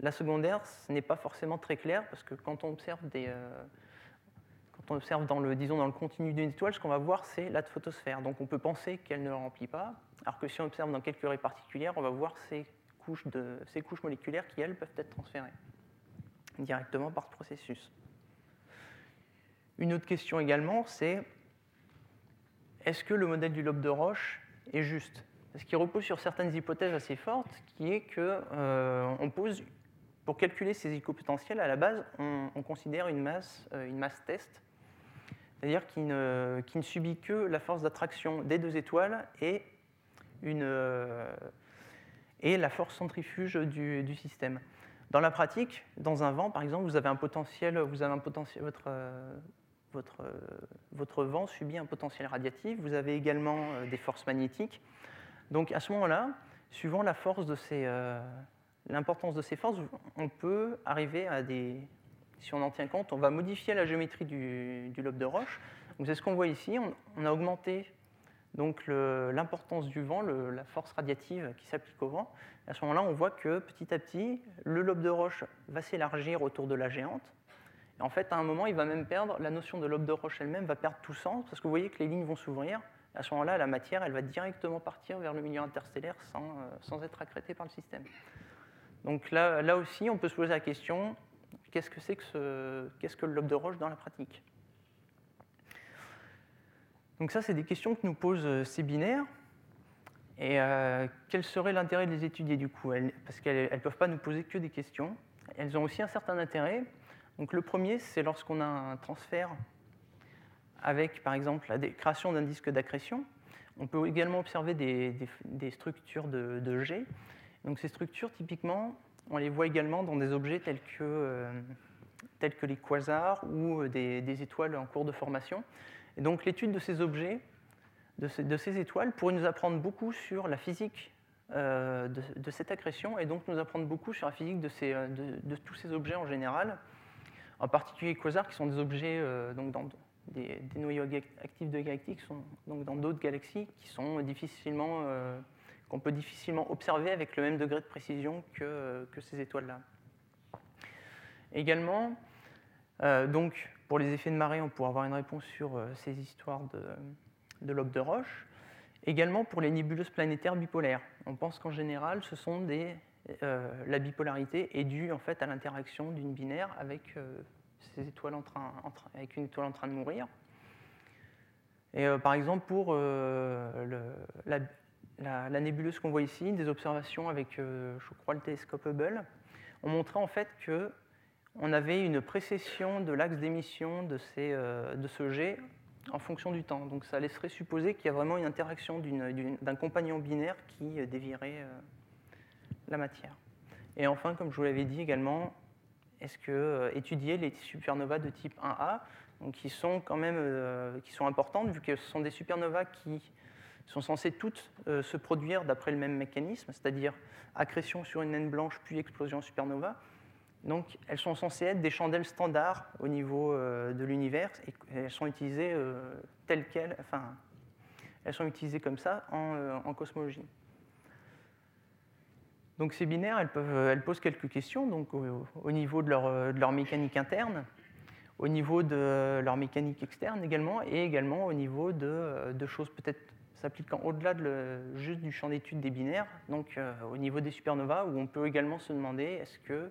la secondaire, ce n'est pas forcément très clair, parce que quand on observe des, observe dans le, disons, dans le continu d'une étoile, ce qu'on va voir, c'est la photosphère. Donc on peut penser qu'elle ne le remplit pas, alors que si on observe dans quelques raies particulières, on va voir ces couches, de, ces couches moléculaires qui, elles, peuvent être transférées directement par ce processus. Une autre question également, c'est est-ce que le modèle du lobe de roche est juste? Ce qui repose sur certaines hypothèses assez fortes, qui est que euh, on pose, pour calculer ces écopotentiels, à la base, on, on considère une masse, euh, une masse test c'est-à-dire qu'il ne, subit que la force d'attraction des deux étoiles et, euh, la force centrifuge du, système. Dans la pratique, dans un vent, par exemple, vous avez un potentiel, euh, euh, votre vent subit un potentiel radiatif, vous avez également des forces magnétiques. Donc à ce moment-là, suivant l'importance de ces forces, on peut arriver à des, si on en tient compte, on va modifier la géométrie du, lobe de roche. C'est ce qu'on voit ici. On, a augmenté l'importance du vent, la force radiative qui s'applique au vent. À ce moment-là, on voit que petit à petit, le lobe de roche va s'élargir autour de la géante. Et en fait, à un moment, il va même perdre, la notion de lobe de roche elle-même va perdre tout sens, parce que vous voyez que les lignes vont s'ouvrir. À ce moment-là, la matière, elle va directement partir vers le milieu interstellaire sans, euh, sans être accrétée par le système. Donc là, là aussi, on peut se poser la question, qu'est-ce que c'est que, ce, qu'est-ce que le lobe de roche dans la pratique? Donc ça, c'est des questions que nous posent ces binaires. Et quel serait l'intérêt de les étudier du coup? Parce qu'elles ne peuvent pas nous poser que des questions. Elles ont aussi un certain intérêt. Donc le premier, c'est lorsqu'on a un transfert avec, par exemple, la création d'un disque d'accrétion. On peut également observer des, structures de, G. Donc ces structures, typiquement, on les voit également dans des objets tels que, euh, tels que les quasars ou des, étoiles en cours de formation. Et donc l'étude de ces objets, de ces, étoiles, pourrait nous apprendre beaucoup sur la physique euh, de, cette accrétion et donc nous apprendre beaucoup sur la physique de, tous ces objets en général, en particulier les quasars qui sont des objets euh, donc dans, des, noyaux actifs de galaxies qui sont donc dans d'autres galaxies qui sont difficilement, euh, qu'on peut difficilement observer avec le même degré de précision que, que ces étoiles-là. Également, euh, donc pour les effets de marée, on pourra avoir une réponse sur euh, ces histoires de, de lobes de roche. Également pour les nébuleuses planétaires bipolaires. On pense qu'en général, ce sont des, la bipolarité est due en fait à l'interaction d'une binaire avec ces étoiles avec une étoile en train de mourir. Et euh, par exemple, pour euh, la, nébuleuse qu'on voit ici, des observations avec, euh, je crois, le télescope Hubble, on montrait en fait que on avait une précession de l'axe d'émission de, de, ce jet en fonction du temps. Donc ça laisserait supposer qu'il y a vraiment une interaction d'un compagnon binaire qui dévierait la matière. Et enfin, comme je vous l'avais dit également, est-ce que euh, étudier les supernovas de type 1A, donc qui sont quand même euh, qui sont importantes vu que ce sont des supernovas qui sont censées toutes euh, se produire d'après le même mécanisme, c'est-à-dire accrétion sur une naine blanche puis explosion supernova. Donc elles sont censées être des chandelles standards au niveau de l'univers et elles sont utilisées telles quelles, enfin elles sont utilisées comme ça en cosmologie. Donc ces binaires, elles, peuvent, euh, elles posent quelques questions donc, au, niveau de leur, euh, mécanique interne, au niveau de leur mécanique externe également, et également au niveau euh, de choses peut-être s'appliquant au-delà de juste du champ d'étude des binaires, donc au niveau des supernovas, où on peut également se demander est-ce que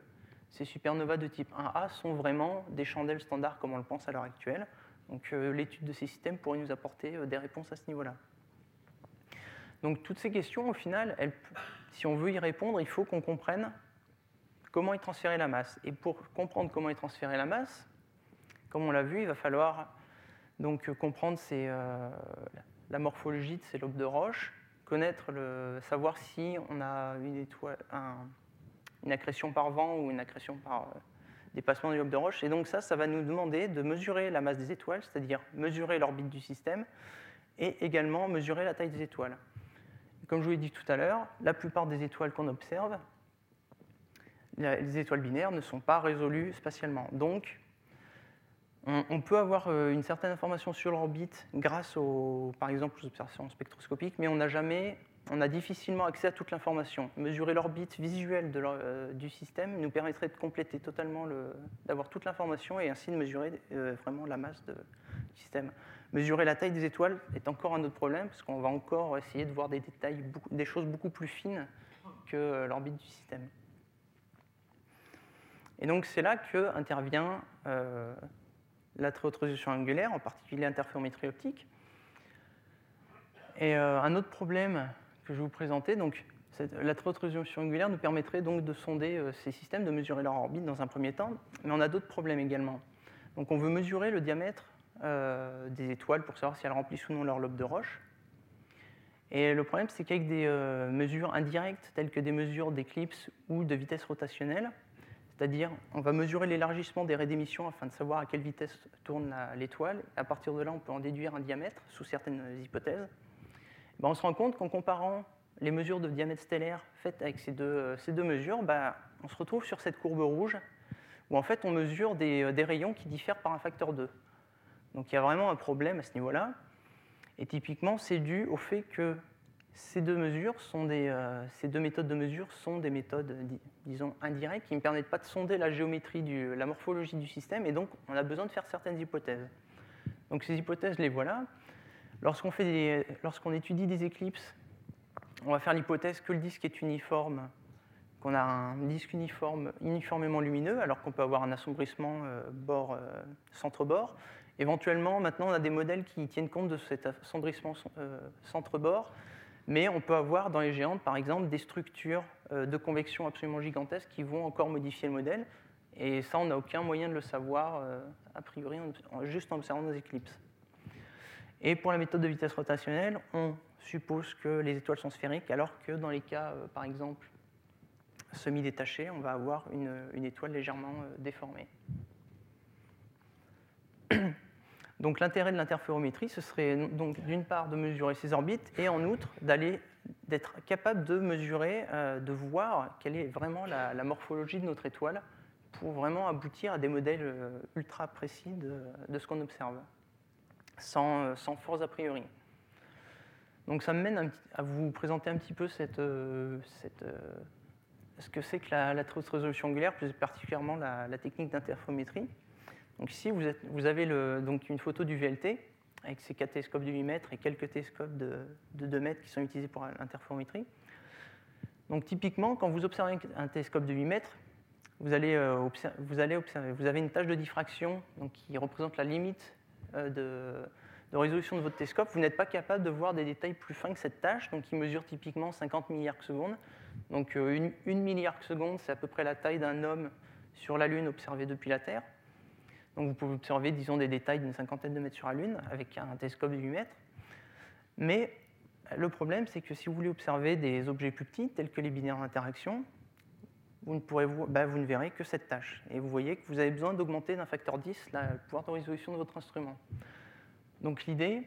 ces supernovas de type 1A sont vraiment des chandelles standards comme on le pense à l'heure actuelle? Donc l'étude de ces systèmes pourrait nous apporter des réponses à ce niveau-là. Donc toutes ces questions, au final, si on veut y répondre, il faut qu'on comprenne comment est transférée la masse. Et pour comprendre comment est transférée la masse, comme on l'a vu, il va falloir donc comprendre euh, la morphologie de ces lobes de roche, connaître le, savoir si on a une, accrétion par vent ou une accrétion par euh, dépassement du lobe de roche. Et donc ça, ça va nous demander de mesurer la masse des étoiles, c'est-à-dire mesurer l'orbite du système, et également mesurer la taille des étoiles. Comme je vous l'ai dit tout à l'heure, la plupart des étoiles qu'on observe, les étoiles binaires, ne sont pas résolues spatialement. Donc, on, peut avoir euh, une certaine information sur l'orbite grâce, aux, par exemple, aux observations spectroscopiques, mais on n'a jamais, on a difficilement accès à toute l'information. Mesurer l'orbite visuelle euh, du système nous permettrait de compléter totalement, d'avoir toute l'information et ainsi de mesurer euh, vraiment la masse du système. Mesurer la taille des étoiles est encore un autre problème, parce qu'on va encore essayer de voir des détails, des choses beaucoup plus fines que l'orbite du système. Et donc c'est là que intervient la très résolution angulaire, en particulier l'interférométrie optique. Et euh, un autre problème que je vais vous présenter, donc la très angulaire nous permettrait donc de sonder euh, ces systèmes, de mesurer leur orbite dans un premier temps, mais on a d'autres problèmes également. Donc on veut mesurer le diamètre euh, des étoiles pour savoir si elles remplissent ou non leur lobe de roche. Et le problème, c'est qu'avec des mesures indirectes, telles que des mesures d'éclipse ou de vitesse rotationnelle, c'est-à-dire on va mesurer l'élargissement des raies d'émission afin de savoir à quelle vitesse tourne l'étoile. À partir de là, on peut en déduire un diamètre sous certaines hypothèses. Ben, on se rend compte qu'en comparant les mesures de diamètre stellaire faites avec ces deux, euh, mesures, ben, on se retrouve sur cette courbe rouge où en fait on mesure des, des rayons qui diffèrent par un facteur 2. Donc il y a vraiment un problème à ce niveau-là. Et typiquement, c'est dû au fait que euh, ces deux méthodes de mesure sont des méthodes, disons, indirectes, qui ne permettent pas de sonder la géométrie, la morphologie du système, et donc on a besoin de faire certaines hypothèses. Donc ces hypothèses, les voilà. Lorsqu'on, étudie des éclipses, on va faire l'hypothèse que le disque est uniforme qu'on a un disque uniformément lumineux, alors qu'on peut avoir un assombrissement bord, centre-bord. Éventuellement, maintenant, on a des modèles qui tiennent compte de cet assombrissement centre-bord, mais on peut avoir dans les géantes, par exemple, des structures de convection absolument gigantesques qui vont encore modifier le modèle. Et ça, on n'a aucun moyen de le savoir, a priori, juste en observant nos éclipses. Et pour la méthode de vitesse rotationnelle, on suppose que les étoiles sont sphériques, alors que dans les cas, euh, par exemple, semi-détachés, on va avoir une, étoile légèrement euh, déformée. Donc l'intérêt de l'interférométrie, ce serait donc d'une part de mesurer ces orbites et en outre d'être capable de mesurer, euh, de voir quelle est vraiment la, morphologie de notre étoile pour vraiment aboutir à des modèles ultra précis de, ce qu'on observe, sans, sans force a priori. Donc ça me mène à vous présenter un petit peu euh, euh, ce que c'est que la, haute résolution angulaire, plus particulièrement la, technique d'interférométrie. Donc ici, vous, avez donc une photo du VLT avec ses quatre télescopes de 8 mètres et quelques télescopes de, 2 mètres qui sont utilisés pour l'interférométrie. Donc typiquement, quand vous observez un télescope de 8 mètres, euh, vous allez observer, vous avez une tâche de diffraction qui représente la limite de, de résolution de votre télescope, vous n'êtes pas capable de voir des détails plus fins que cette tâche, donc qui mesure typiquement 50 milliards de secondes. Donc euh, une, milliard de seconde, c'est à peu près la taille d'un homme sur la Lune observé depuis la Terre. Donc vous pouvez observer, disons, des détails d'une cinquantaine de mètres sur la Lune avec un télescope de 8 mètres. Mais le problème, c'est que si vous voulez observer des objets plus petits, tels que les binaires d'interaction, vous ne, bah, vous ne verrez que cette tâche. Et vous voyez que vous avez besoin d'augmenter d'un facteur 10 le pouvoir de résolution de votre instrument. Donc l'idée,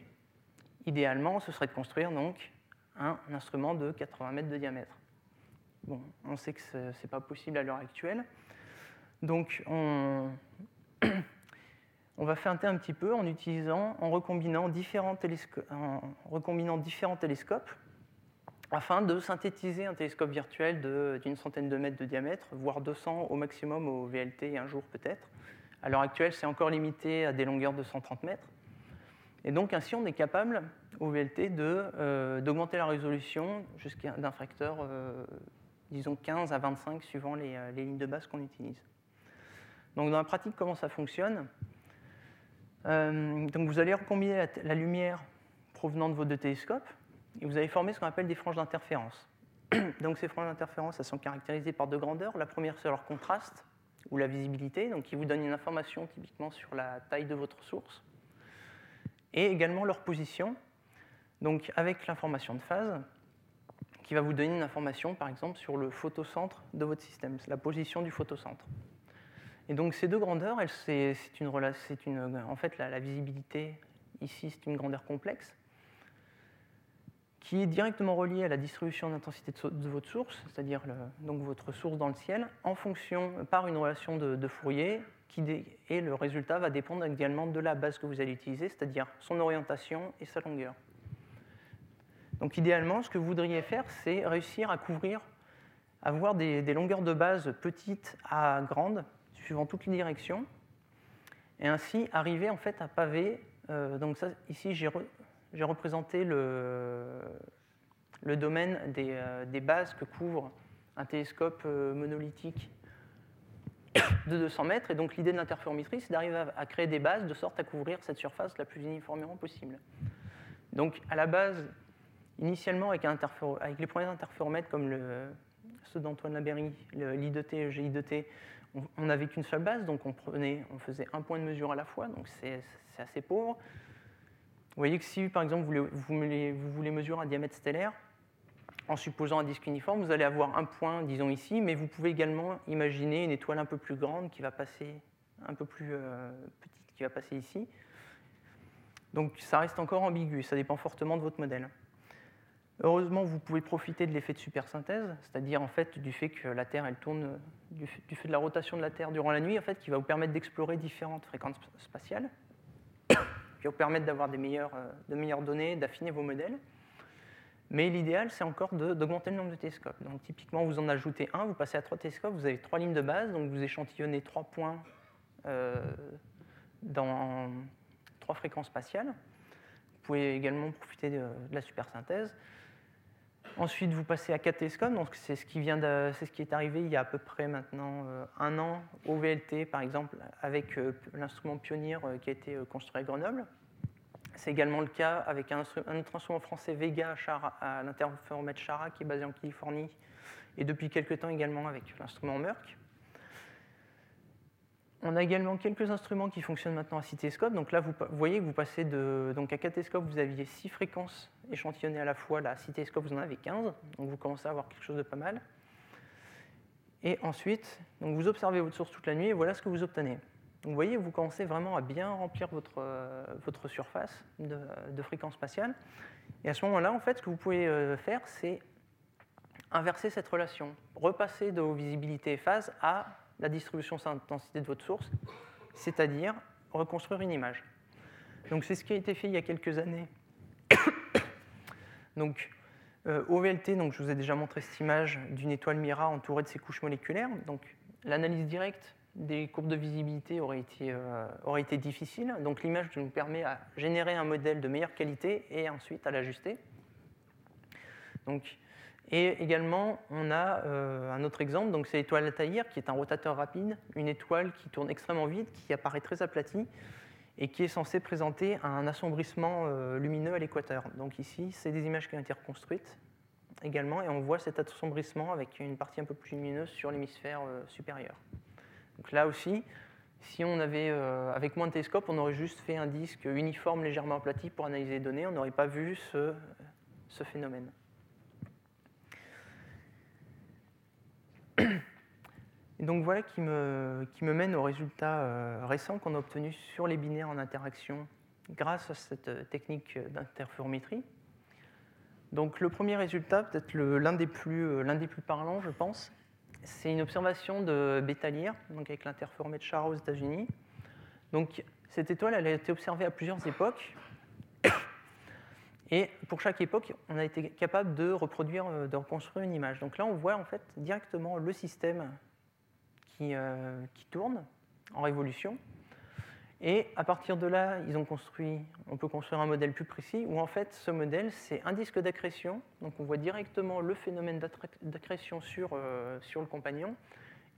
idéalement, ce serait de construire donc un instrument de 80 mètres de diamètre. Bon, on sait que ce n'est pas possible à l'heure actuelle. Donc on, on va faire un petit peu en utilisant, en recombinant différents, en recombinant différents télescopes afin de synthétiser un télescope virtuel d'une centaine de mètres de diamètre, voire 200 au maximum au VLT un jour peut-être. À l'heure actuelle, c'est encore limité à des longueurs de 130 mètres. Et donc ainsi, on est capable au VLT euh, d'augmenter la résolution jusqu'à d'un facteur, euh, disons 15 à 25 suivant euh, les, lignes de base qu'on utilise. Donc dans la pratique, comment ça fonctionne? Donc vous allez recombiner la, la, lumière provenant de vos deux télescopes et vous allez former ce qu'on appelle des franges d'interférence. donc ces franges d'interférence, elles sont caractérisées par deux grandeurs. La première, c'est leur contraste ou la visibilité, donc qui vous donne une information typiquement sur la taille de votre source et également leur position, donc avec l'information de phase, qui va vous donner une information, par exemple, sur le photocentre de votre système, la position du photocentre. Et donc ces deux grandeurs, c'est une, en fait la, visibilité ici, c'est une grandeur complexe qui est directement reliée à la distribution d'intensité de, votre source, c'est-à-dire donc votre source dans le ciel, en fonction par une relation de Fourier et le résultat va dépendre également de la base que vous allez utiliser, c'est-à-dire son orientation et sa longueur. Donc idéalement, ce que vous voudriez faire, c'est réussir à couvrir, avoir des, longueurs de base petites à grandes, suivant toutes les directions, et ainsi arriver en fait à paver. Euh, donc ça, ici, j'ai représenté le, le domaine des, euh, des, bases que couvre un télescope euh, monolithique de 200 mètres. Et donc l'idée de l'interférométrie, c'est d'arriver à, créer des bases de sorte à couvrir cette surface la plus uniformément possible. Donc à la base, initialement avec, avec les premiers interféromètres comme le, ceux d'Antoine Laberry, l'I2T et le GI2T, on n'avait qu'une seule base, donc on, prenait, on faisait un point de mesure à la fois, donc c'est assez pauvre. Vous voyez que si, par exemple, vous voulez, mesurer un diamètre stellaire, en supposant un disque uniforme, vous allez avoir un point, disons ici, mais vous pouvez également imaginer une étoile un peu plus grande qui va passer, un peu plus euh, petite, qui va passer ici. Donc ça reste encore ambigu, ça dépend fortement de votre modèle. Heureusement, vous pouvez profiter de l'effet de supersynthèse, c'est-à-dire en fait du fait que la Terre elle tourne, du fait, de la rotation de la Terre durant la nuit, en fait, qui va vous permettre d'explorer différentes fréquences spatiales, qui va vous permettre d'avoir de meilleures données, d'affiner vos modèles. Mais l'idéal, c'est encore d'augmenter le nombre de télescopes. Donc typiquement, vous en ajoutez un, vous passez à trois télescopes, vous avez trois lignes de base, donc vous échantillonnez trois points euh, dans trois fréquences spatiales. Vous pouvez également profiter de, la supersynthèse. Ensuite, vous passez à 4 télescopes, donc c'est ce, qui vient c'est ce qui est arrivé il y a à peu près maintenant euh, un an au VLT, par exemple, avec euh, l'instrument Pionnier euh, qui a été construit à Grenoble. C'est également le cas avec un, autre instrument français Vega à l'interféromètre Chara qui est basé en Californie, et depuis quelques temps également avec l'instrument Merck. On a également quelques instruments qui fonctionnent maintenant à 6 télescopes. Donc là, vous, voyez que vous passez de. Donc à 4 télescopes, vous aviez 6 fréquences échantillonnées à la fois. Là, à 6 télescopes, vous en avez 15. Donc vous commencez à avoir quelque chose de pas mal. Et ensuite, donc vous observez votre source toute la nuit et voilà ce que vous obtenez. Donc vous voyez, vous commencez vraiment à bien remplir votre, euh, votre surface de, de fréquence spatiale. Et à ce moment-là, en fait, ce que vous pouvez euh, faire, c'est inverser cette relation, repasser de vos visibilités et phases à la distribution d'intensité de votre source, c'est-à-dire reconstruire une image. Donc c'est ce qui a été fait il y a quelques années. donc euh, au VLT, donc, je vous ai déjà montré cette image d'une étoile Mira entourée de ses couches moléculaires. Donc l'analyse directe des courbes de visibilité aurait été, euh, aurait été difficile. Donc l'image nous permet à générer un modèle de meilleure qualité et ensuite à l'ajuster. Donc, et également, on a euh, un autre exemple, donc c'est l'étoile Altaïr, qui est un rotateur rapide, une étoile qui tourne extrêmement vite, qui apparaît très aplatie, et qui est censée présenter un assombrissement euh, lumineux à l'équateur. Donc ici, c'est des images qui ont été reconstruites également, et on voit cet assombrissement avec une partie un peu plus lumineuse sur l'hémisphère euh, supérieur. Donc là aussi, si on avait, avec moins de télescopes, on aurait juste fait un disque uniforme légèrement aplati pour analyser les données, on n'aurait pas vu ce phénomène. Donc voilà qui me, mène aux résultats euh, récents qu'on a obtenus sur les binaires en interaction grâce à cette euh, technique d'interférométrie. Donc le premier résultat, peut-être le- l'un des, plus, euh, l'un des plus parlants, je pense, c'est une observation de Bétalier, donc avec l'interféromètre Chara aux États-Unis. Donc cette étoile, a été observée à plusieurs époques. Et pour chaque époque, on a été capable de reproduire, de reconstruire une image. Donc là, on voit en fait directement le système qui, euh, tourne en révolution. Et à partir de là, ils ont construit, on peut construire un modèle plus précis où en fait ce modèle c'est un disque d'accrétion. Donc on voit directement le phénomène d'accrétion sur, euh, sur le compagnon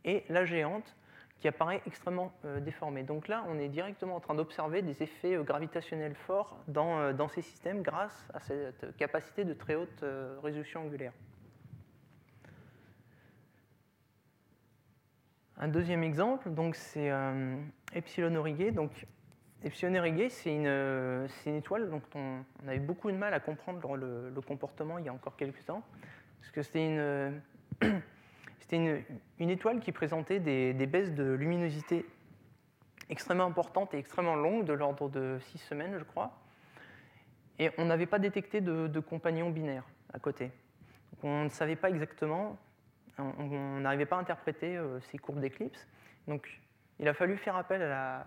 et la géante qui apparaît extrêmement euh, déformée. Donc là, on est directement en train d'observer des effets gravitationnels forts dans, dans ces systèmes grâce à cette capacité de très haute résolution angulaire. Un deuxième exemple, donc c'est euh, Epsilon Aurigé. Donc, Epsilon Aurigé, c'est une, euh, une étoile dont on, avait beaucoup de mal à comprendre le, comportement il y a encore quelques temps, parce que c'était une, euh, une, une étoile qui présentait des, des baisses de luminosité extrêmement importantes et extrêmement longues, de l'ordre de six semaines, je crois. Et on n'avait pas détecté de, de compagnons binaires à côté. On ne savait pas exactement on n'arrivait pas à interpréter euh, ces courbes d'éclipse. Donc il a fallu faire appel à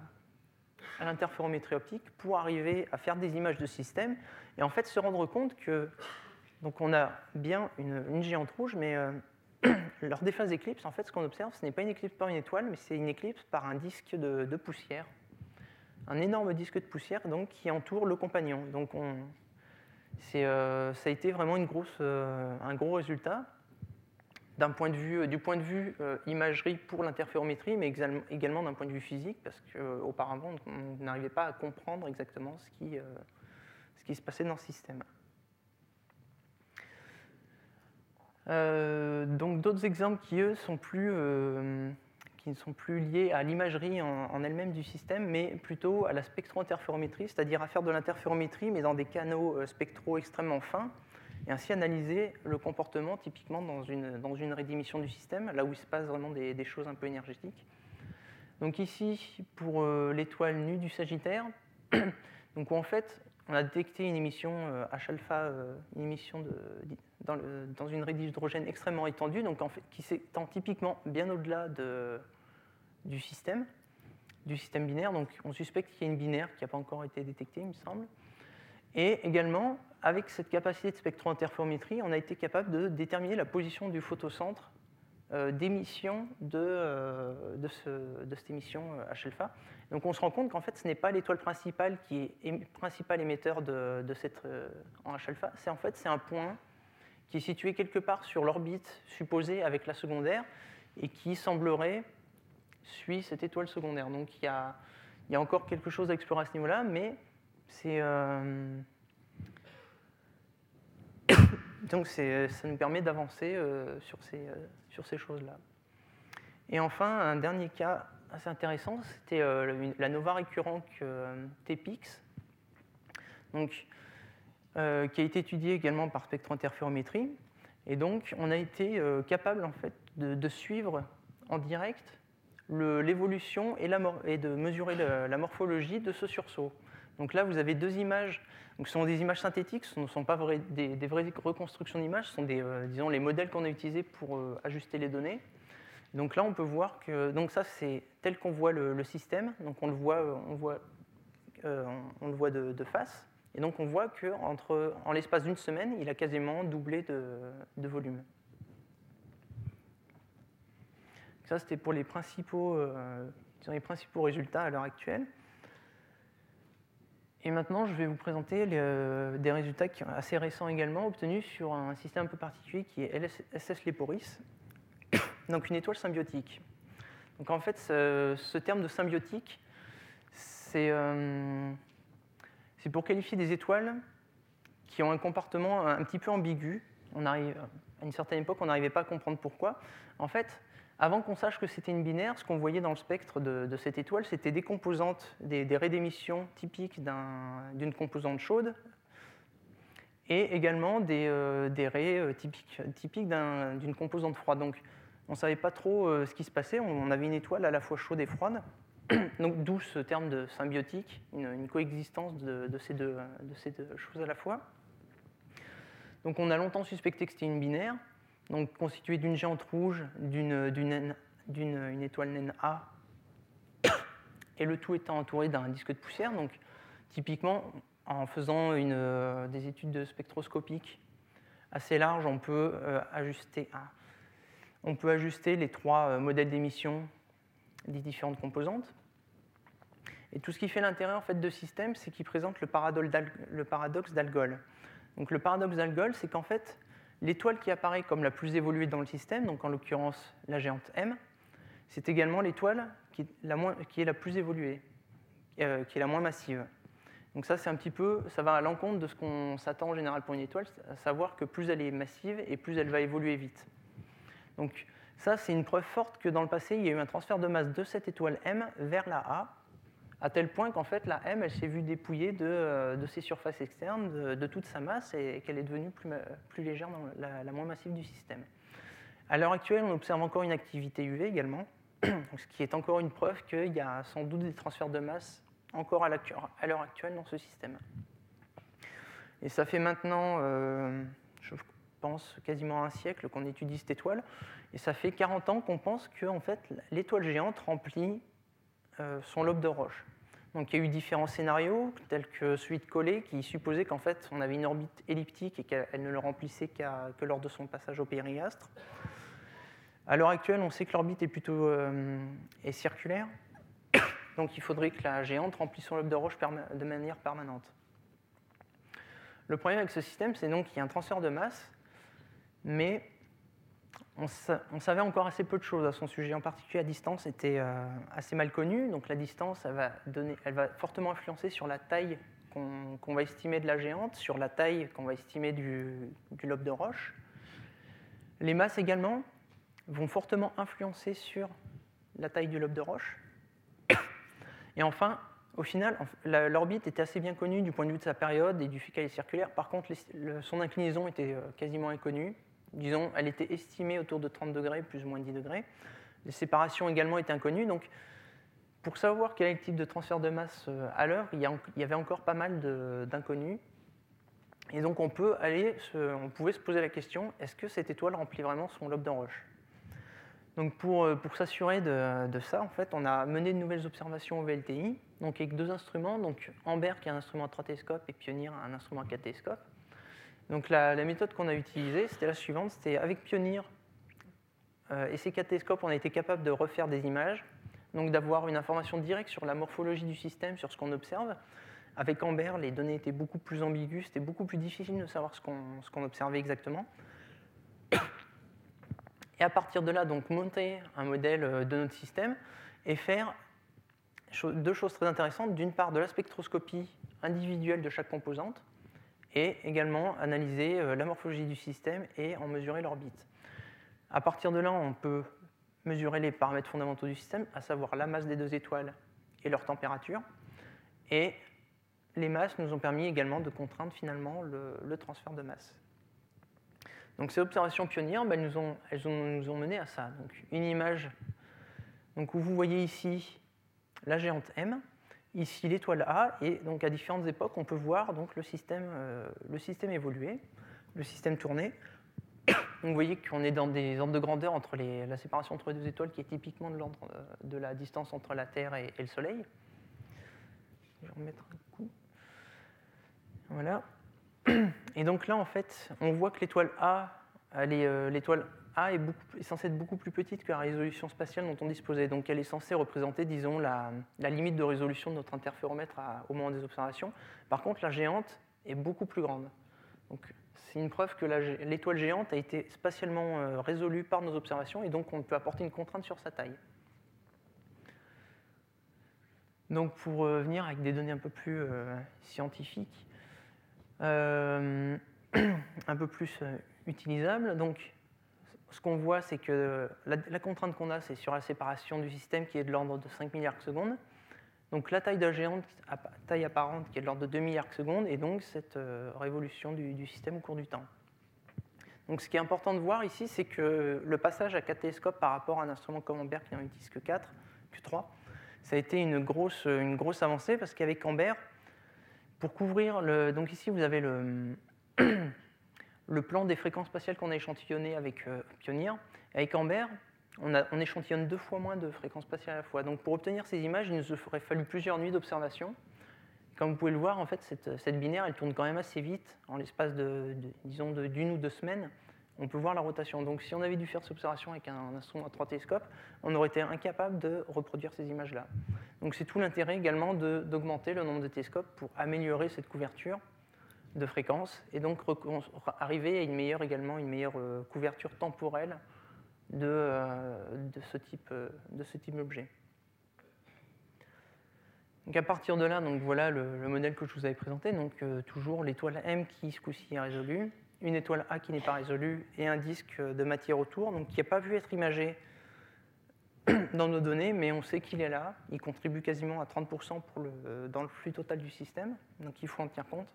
l'interférométrie optique pour arriver à faire des images de système et en fait se rendre compte que donc on a bien une, géante rouge, mais euh, lors des phases d'éclipse, en fait, ce qu'on observe, ce n'est pas une éclipse par une étoile, mais c'est une éclipse par un disque de, poussière, un énorme disque de poussière donc qui entoure le compagnon. Donc on, euh, ça a été vraiment euh, un gros résultat point de vue, euh, du point de vue euh, imagerie pour l'interférométrie, mais également d'un point de vue physique, parce qu'auparavant, on n'arrivait pas à comprendre exactement ce qui, euh, ce qui se passait dans ce système. Euh, donc d'autres exemples qui, eux, sont plus, euh, qui ne sont plus liés à l'imagerie en, en elle-même du système, mais plutôt à la spectro-interférométrie, c'est-à-dire à faire de l'interférométrie, mais dans des canaux euh, spectraux extrêmement fins, et ainsi analyser le comportement typiquement dans une, dans une redémission du système, là où il se passe vraiment des, choses un peu énergétiques. Donc ici, pour euh, l'étoile nue du Sagittaire, donc où en fait, on a détecté une émission euh, H-alpha, euh, une émission de, dans, une rédige d'hydrogène extrêmement étendue, donc qui s'étend typiquement bien au-delà de- du système, du système binaire. Donc on suspecte qu'il y a une binaire qui n'a pas encore été détectée, il me semble. Et également, avec cette capacité de spectro-interférométrie, on a été capable de déterminer la position du photocentre euh, d'émission de, euh, de, ce- de cette émission euh, H-alpha. Donc on se rend compte qu'en fait, ce n'est pas l'étoile principale qui est ém- principal émetteur de, de cette, euh, en H-alpha, c'est en fait c'est un point qui est situé quelque part sur l'orbite supposée avec la secondaire et qui semblerait suit cette étoile secondaire. Donc il y a, y a encore quelque chose à explorer à ce niveau-là, mais euh, donc ça nous permet d'avancer euh, sur ces, euh, choses-là. Et enfin, un dernier cas assez intéressant, c'était la nova récurrente TPX, donc, qui a été étudiée également par spectrointerférométrie. Et donc, on a été capable en fait, de, suivre en direct l'évolution et, de mesurer la morphologie de ce sursaut. Donc là, vous avez deux images. Ce sont des images synthétiques, ce ne sont pas des, vraies reconstructions d'images, ce sont euh, disons, les modèles qu'on a utilisés pour euh, ajuster les données. Donc là, on peut voir que donc ça, c'est tel qu'on voit le, système. Donc on le voit, on voit, euh, on le voit de, face. Et donc on voit qu'en l'espace d'une semaine, il a quasiment doublé de volume. Ça, c'était pour les principaux, euh, les principaux résultats à l'heure actuelle. Et maintenant, je vais vous présenter euh, des résultats assez récents également, obtenus sur un système un peu particulier qui est SS Leporis, donc une étoile symbiotique. Donc en fait, ce, terme de symbiotique, euh, c'est pour qualifier des étoiles qui ont un comportement un petit peu ambigu. On arrive, à une certaine époque, on n'arrivait pas à comprendre pourquoi. En fait, avant qu'on sache que c'était une binaire, ce qu'on voyait dans le spectre de, cette étoile, c'était des composantes, des, raies d'émission typiques d'une composante chaude, et également des, euh, raies euh, typiques, typiques d'une composante froide. Donc, on ne savait pas trop euh, ce qui se passait. On, avait une étoile à la fois chaude et froide. Donc, d'où ce terme de symbiotique, une, coexistence de, ces deux, de ces deux choses à la fois. Donc, on a longtemps suspecté que c'était une binaire donc d'une géante rouge, d'une étoile naine A, et le tout étant entouré d'un disque de poussière. Donc, typiquement, en faisant une, euh, des études de spectroscopiques assez larges, on peut, euh, ajuster, on peut ajuster les trois euh, modèles d'émission des différentes composantes. Et tout ce qui fait l'intérêt en fait, de ce système, c'est qu'il présente le paradoxe d'Algol. Donc le paradoxe d'Algol, c'est qu'en fait, L'étoile qui apparaît comme la plus évoluée dans le système, donc en l'occurrence la géante M, c'est également l'étoile qui, est la plus évoluée, euh, qui est la moins massive. Donc ça, c'est un petit peu, ça va à l'encontre de ce qu'on s'attend en général pour une étoile, à savoir que plus elle est massive et plus elle va évoluer vite. Donc ça, c'est une preuve forte que dans le passé, il y a eu un transfert de masse de cette étoile M vers la A, à tel point qu'en fait la M, elle s'est vue dépouillée de, euh, ses surfaces externes, de, toute sa masse, et, qu'elle est devenue plus, légère, dans la, moins massive du système. À l'heure actuelle, on observe encore une activité UV également, ce qui est encore une preuve qu'il y a sans doute des transferts de masse encore à l'heure actuelle dans ce système. Et ça fait maintenant, euh, je pense, quasiment un siècle qu'on étudie cette étoile, et ça fait 40 ans qu'on pense que en fait, l'étoile géante remplit euh, son lobe de roche. Donc il y a eu différents scénarios, tels que celui de Collet, qui supposait qu'en fait on avait une orbite elliptique et qu'elle ne le remplissait que lors de son passage au périastre. À l'heure actuelle, on sait que l'orbite est plutôt euh, est circulaire, donc il faudrait que la géante remplisse son lobe de roche de manière permanente. Le problème avec ce système, c'est donc qu'il y a un transfert de masse, mais on, savait encore assez peu de choses à son sujet. En particulier, la distance était euh, assez mal connue. Donc la distance, elle va, fortement influencer sur la taille qu'on va estimer de la géante, sur la taille qu'on va estimer du, lobe de roche. Les masses également vont fortement influencer sur la taille du lobe de roche. Et enfin, au final, l'orbite était assez bien connue du point de vue de sa période et du fait qu'elle est circulaire. Par contre, son inclinaison était euh, quasiment inconnue disons, elle était estimée autour de 30 degrés, plus ou moins 10 degrés. Les séparations également étaient inconnues. Donc, pour savoir quel est le type de transfert de masse euh, à l'heure, il y avait encore pas mal d'inconnus. Et donc, on, peut aller on pouvait se poser la question est-ce que cette étoile remplit vraiment son lobe d'enroche? Donc pour, euh, s'assurer de, ça, en fait, on a mené de nouvelles observations au VLTI, donc avec deux instruments, donc Amber qui est un instrument à 3 télescopes et Pioneer un instrument à 4 télescopes. Donc la, méthode qu'on a utilisée, c'était la suivante, c'était avec Pioneer euh, et ces quatre on a été capable de refaire des images, donc d'avoir une information directe sur la morphologie du système, sur ce qu'on observe. Avec Amber, les données étaient beaucoup plus ambiguës, c'était beaucoup plus difficile de savoir ce qu'on observait exactement. et à partir de là, donc monter un modèle de notre système et faire deux choses très intéressantes. D'une part, de la spectroscopie individuelle de chaque composante, et également analyser la morphologie du système et en mesurer l'orbite. À partir de là, on peut mesurer les paramètres fondamentaux du système, à savoir la masse des deux étoiles et leur température. Et les masses nous ont permis également de contraindre finalement le, transfert de masse. Donc ces observations pionnières, ben, nous ont, elles nous ont mené à ça. Donc une image donc, où vous voyez ici la géante M, ici l'étoile A, et donc à différentes époques, on peut voir donc, le, système, euh, le système évoluer, le système tourner. Vous voyez qu'on est dans des ordres de grandeur entre la séparation entre les deux étoiles qui est typiquement de l'ordre euh, de la distance entre la Terre et, et le Soleil. Je vais remettre un coup. Voilà. Et donc là, en fait, on voit que l'étoile A, euh, l'étoile A est, censée être beaucoup plus petite que la résolution spatiale dont on disposait. Donc elle est censée représenter, disons, la, limite de résolution de notre interféromètre au moment des observations. Par contre, la géante est beaucoup plus grande. Donc c'est une preuve que l'étoile géante a été spatialement euh, résolue par nos observations et donc on peut apporter une contrainte sur sa taille. Donc pour euh, venir avec des données un peu plus scientifiques, euh, un peu plus euh, utilisable. Donc, ce qu'on voit, c'est que la, contrainte qu'on a, c'est sur la séparation du système qui est de l'ordre de 5 milliards de secondes. Donc la taille de la géante, taille apparente qui est de l'ordre de 2 milliards de secondes, et donc cette euh, révolution du, système au cours du temps. Donc ce qui est important de voir ici, c'est que le passage à 4 télescopes par rapport à un instrument comme Amber qui n'en utilise que 4, que 3, ça a été une grosse, une grosse avancée parce qu'avec Amber, pour couvrir le. Donc ici, vous avez le, le plan des fréquences spatiales qu'on a échantillonné avec euh, Pioneer. Avec Amber, on, échantillonne deux fois moins de fréquences spatiales à la fois. Donc pour obtenir ces images, il nous aurait fallu plusieurs nuits d'observation. Comme vous pouvez le voir, en fait, cette, binaire, elle tourne quand même assez vite, en l'espace de, disons, d'une ou deux semaines on peut voir la rotation. Donc si on avait dû faire cette observation avec un instrument à trois télescopes, on aurait été incapable de reproduire ces images-là. Donc c'est tout l'intérêt également d'augmenter le nombre de télescopes pour améliorer cette couverture de fréquence et donc arriver à une meilleure également une meilleure euh, couverture temporelle de, euh, ce type euh, de ce type d'objet. Donc à partir de là, donc voilà le, modèle que je vous avais présenté. Donc toujours l'étoile M qui ce coup-ci est résolue une étoile A qui n'est pas résolue et un disque de matière autour, donc qui n'a pas pu être imagé dans nos données, mais on sait qu'il est là. Il contribue quasiment à 30% pour le, dans le flux total du système, donc il faut en tenir compte.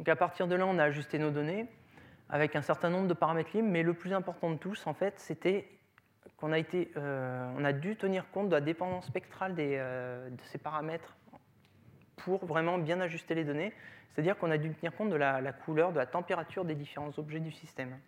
Donc à partir de là, on a ajusté nos données avec un certain nombre de paramètres libres, mais le plus important de tous, en fait, c'était qu'on a, été, euh, on a dû tenir compte de la dépendance spectrale euh, de ces paramètres pour vraiment bien ajuster les données. C'est-à-dire qu'on a dû tenir compte de la, couleur, de la température des différents objets du système.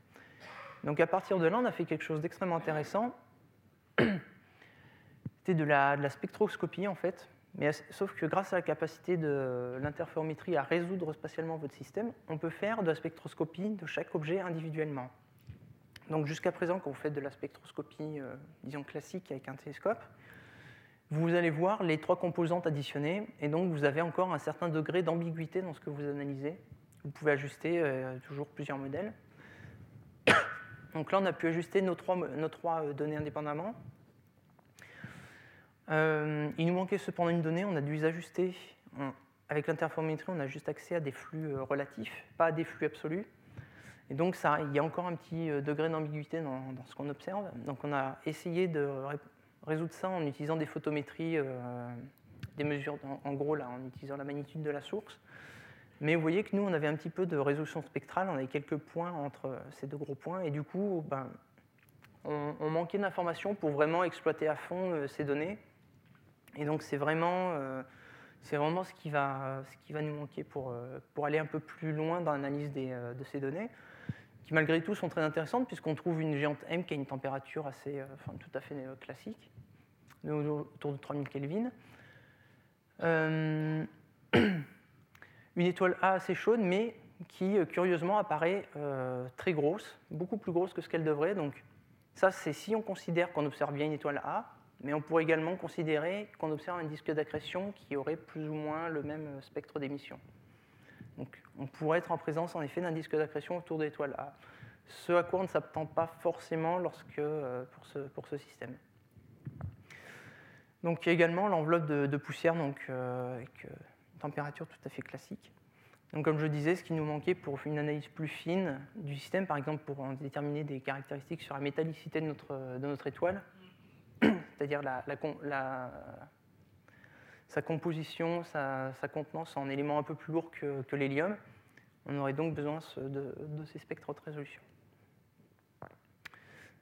Donc à partir de là, on a fait quelque chose d'extrêmement intéressant. C'était de la, spectroscopie en fait, mais sauf que grâce à la capacité de l'interférométrie à résoudre spatialement votre système, on peut faire de la spectroscopie de chaque objet individuellement. Donc jusqu'à présent, quand vous faites de la spectroscopie, euh, disons classique avec un télescope, vous allez voir les trois composantes additionnées, et donc vous avez encore un certain degré d'ambiguïté dans ce que vous analysez. Vous pouvez ajuster euh, toujours plusieurs modèles. Donc là, on a pu ajuster nos trois, euh, données indépendamment. Euh, il nous manquait cependant une donnée, on a dû les ajuster. avec l'interférométrie, on a juste accès à des flux relatifs, pas à des flux absolus. Et donc, il y a encore un petit degré d'ambiguïté dans, ce qu'on observe. Donc, on a essayé de résoudre ça en utilisant des photométries, euh, des mesures, en, gros, là, en utilisant la magnitude de la source. Mais vous voyez que nous, on avait un petit peu de résolution spectrale, on avait quelques points entre ces deux gros points, et du coup, ben, on, manquait d'informations pour vraiment exploiter à fond euh, ces données. Et donc, c'est vraiment, euh, vraiment ce, qui va, ce qui va nous manquer pour, pour aller un peu plus loin dans l'analyse de ces données qui malgré tout sont très intéressantes puisqu'on trouve une géante M qui a une température assez, euh, enfin, tout à fait euh, classique, autour de 3000 Kelvin. Euh, une étoile A assez chaude, mais qui curieusement apparaît très grosse, beaucoup plus grosse que ce qu'elle devrait. Donc ça, c'est si on considère qu'on observe bien une étoile A, mais on pourrait également considérer qu'on observe un disque d'accrétion qui aurait plus ou moins le même spectre d'émission. Donc, on pourrait être en présence en effet d'un disque d'accrétion autour de l'étoile A. ce à quoi on ne s'attend pas forcément lorsque, pour, ce, pour ce système. Donc il y a également l'enveloppe de, poussière donc, avec une température tout à fait classique. Donc, comme je disais, ce qui nous manquait pour une analyse plus fine du système, par exemple pour déterminer des caractéristiques sur la métallicité de notre, de notre étoile, c'est-à-dire sa composition, sa, contenance en éléments un peu plus lourds que, l'hélium, on aurait donc besoin de, ces spectres haute résolution.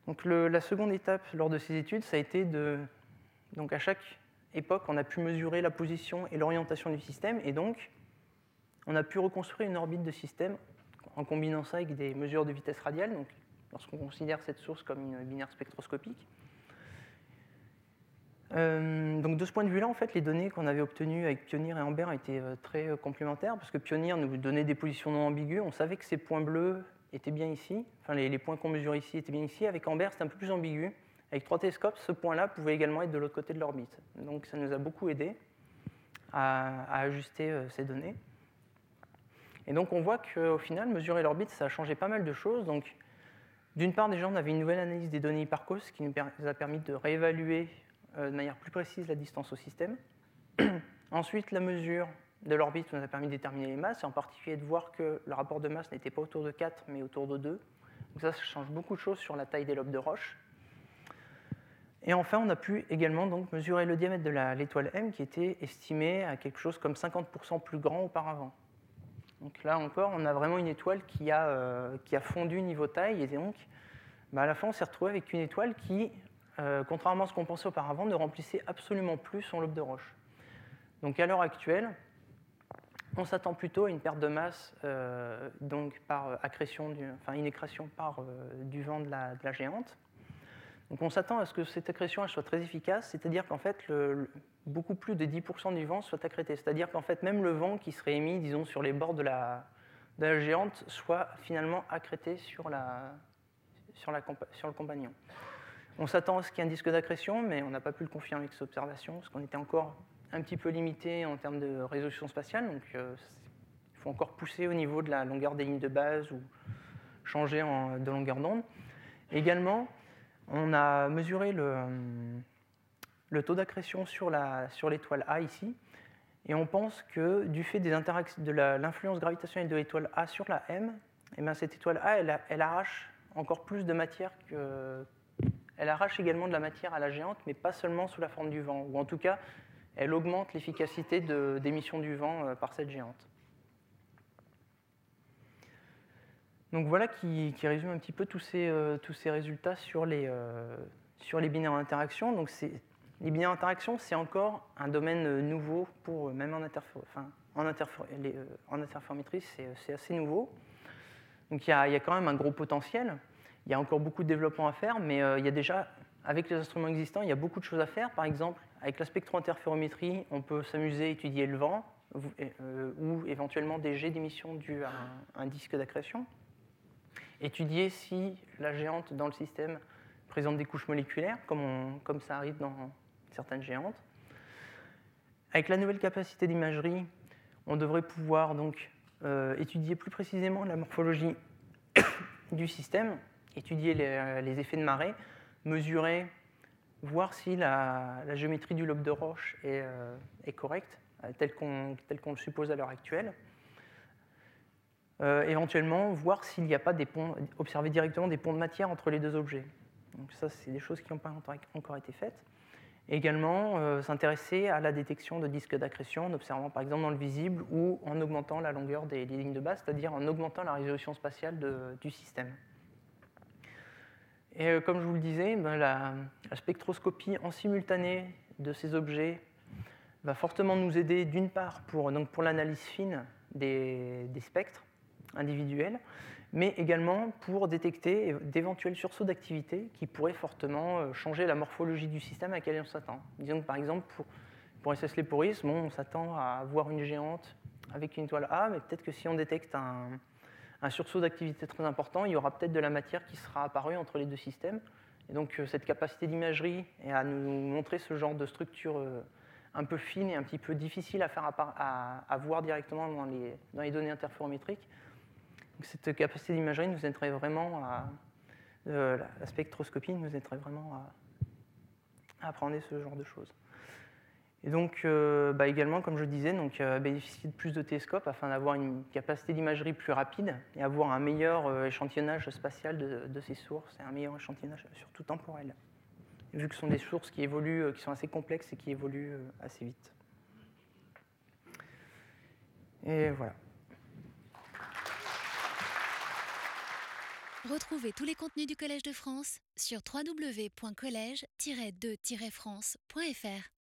Donc la seconde étape lors de ces études, ça a été de... Donc à chaque époque, on a pu mesurer la position et l'orientation du système, et donc on a pu reconstruire une orbite de système en combinant ça avec des mesures de vitesse radiale, donc lorsqu'on considère cette source comme une binaire spectroscopique. Euh, donc de ce point de vue-là, en fait, les données qu'on avait obtenues avec Pioneer et Amber étaient euh, très euh, complémentaires, parce que Pioneer nous donnait des positions non ambiguës, on savait que ces points bleus étaient bien ici, enfin les, points qu'on mesure ici étaient bien ici, avec Amber c'était un peu plus ambigu. Avec trois télescopes, ce point-là pouvait également être de l'autre côté de l'orbite. Donc ça nous a beaucoup aidé à ajuster ces données. Et donc on voit qu'au final, mesurer l'orbite, ça a changé pas mal de choses. Donc, d'une part, déjà, on avait une nouvelle analyse des données Hipparcos qui nous a permis de réévaluer de manière plus précise la distance au système. Ensuite, la mesure de l'orbite nous a permis de déterminer les masses, et en particulier de voir que le rapport de masse n'était pas autour de 4, mais autour de 2. Donc ça, ça change beaucoup de choses sur la taille des lobes de roche. Et enfin, on a pu également donc, mesurer le diamètre de l'étoile M, qui était estimé à quelque chose comme 50% plus grand auparavant. Donc là encore, on a vraiment une étoile qui a, euh, qui a fondu niveau taille, et donc bah, à la fin, on s'est retrouvé avec une étoile qui, euh, contrairement à ce qu'on pensait auparavant, ne remplissait absolument plus son lobe de roche. Donc à l'heure actuelle, on s'attend plutôt à une perte de masse euh, donc par accrétion, enfin une accrétion par du vent de la, géante. Donc on s'attend à ce que cette accrétion soit très efficace, c'est-à-dire qu'en fait, beaucoup plus de 10% du vent soit accrété. C'est-à-dire qu'en fait, même le vent qui serait émis, disons, sur les bords de la, géante, soit finalement accrété sur le compagnon. On s'attend à ce qu'il y ait un disque d'accrétion, mais on n'a pas pu le confirmer avec cette observation, parce qu'on était encore un petit peu limité en termes de résolution spatiale. Donc, euh, il faut encore pousser au niveau de la longueur des lignes de base ou changer de longueur d'onde. Également, on a mesuré le, taux d'accrétion sur l'étoile A ici, et on pense que du fait de l'influence gravitationnelle de l'étoile A sur la M, eh bien cette étoile A, elle, arrache encore plus de matière que... Elle arrache également de la matière à la géante, mais pas seulement sous la forme du vent, ou en tout cas, elle augmente l'efficacité d'émission du vent euh, par cette géante. Donc voilà qui, résume un petit peu tous ces, euh, résultats sur les, euh, les binaires d'interaction. Donc les binaires d'interaction, c'est encore un domaine nouveau pour même en, enfin, en, c'est assez nouveau. Donc il y, a, quand même un gros potentiel. Il y a encore beaucoup de développement à faire, mais il y a déjà, avec les instruments existants, il y a beaucoup de choses à faire. Par exemple, avec la spectro-interférométrie, on peut s'amuser à étudier le vent ou éventuellement des jets d'émission dus à un disque d'accrétion étudier si la géante dans le système présente des couches moléculaires, comme, comme ça arrive dans certaines géantes. Avec la nouvelle capacité d'imagerie, on devrait pouvoir donc euh, étudier plus précisément la morphologie du système, étudier les, effets de marée, mesurer, voir si la, géométrie du lobe de roche est, euh, correcte, euh, telle qu'on le suppose à l'heure actuelle. Euh, éventuellement voir s'il n'y a pas des ponts, observer directement des ponts de matière entre les deux objets. Donc ça, c'est des choses qui n'ont pas encore été faites. également, euh, s'intéresser à la détection de disques d'accrétion en observant par exemple dans le visible ou en augmentant la longueur des, lignes de base, c'est-à-dire en augmentant la résolution spatiale du système. Et euh, comme je vous le disais, ben, la, spectroscopie en simultané de ces objets va fortement nous aider d'une part pour, pour l'analyse fine des, spectres, individuels, mais également pour détecter d'éventuels sursauts d'activité qui pourraient fortement euh, changer la morphologie du système à laquelle on s'attend. Disons que par exemple, pour, pour SS bon, on s'attend à voir une géante avec une étoile A, mais peut-être que si on détecte un, un sursaut d'activité très important, il y aura peut-être de la matière qui sera apparue entre les deux systèmes. Et donc euh, cette capacité d'imagerie et à nous montrer ce genre de structure euh, un peu fine et un petit peu difficile à, faire à, voir directement dans les, données interférométriques cette capacité d'imagerie nous aiderait vraiment à. la spectroscopie nous aiderait vraiment à, à apprendre ce genre de choses. Et donc, euh, bah, également, comme je disais, donc, euh, bénéficier de plus de télescopes afin d'avoir une capacité d'imagerie plus rapide et avoir un meilleur euh, échantillonnage spatial de, ces sources et un meilleur échantillonnage surtout temporel, vu que ce sont des sources qui évoluent, qui sont assez complexes et qui évoluent assez vite. Et voilà.
Retrouvez tous les contenus du Collège de France sur www.colège-2-france.fr.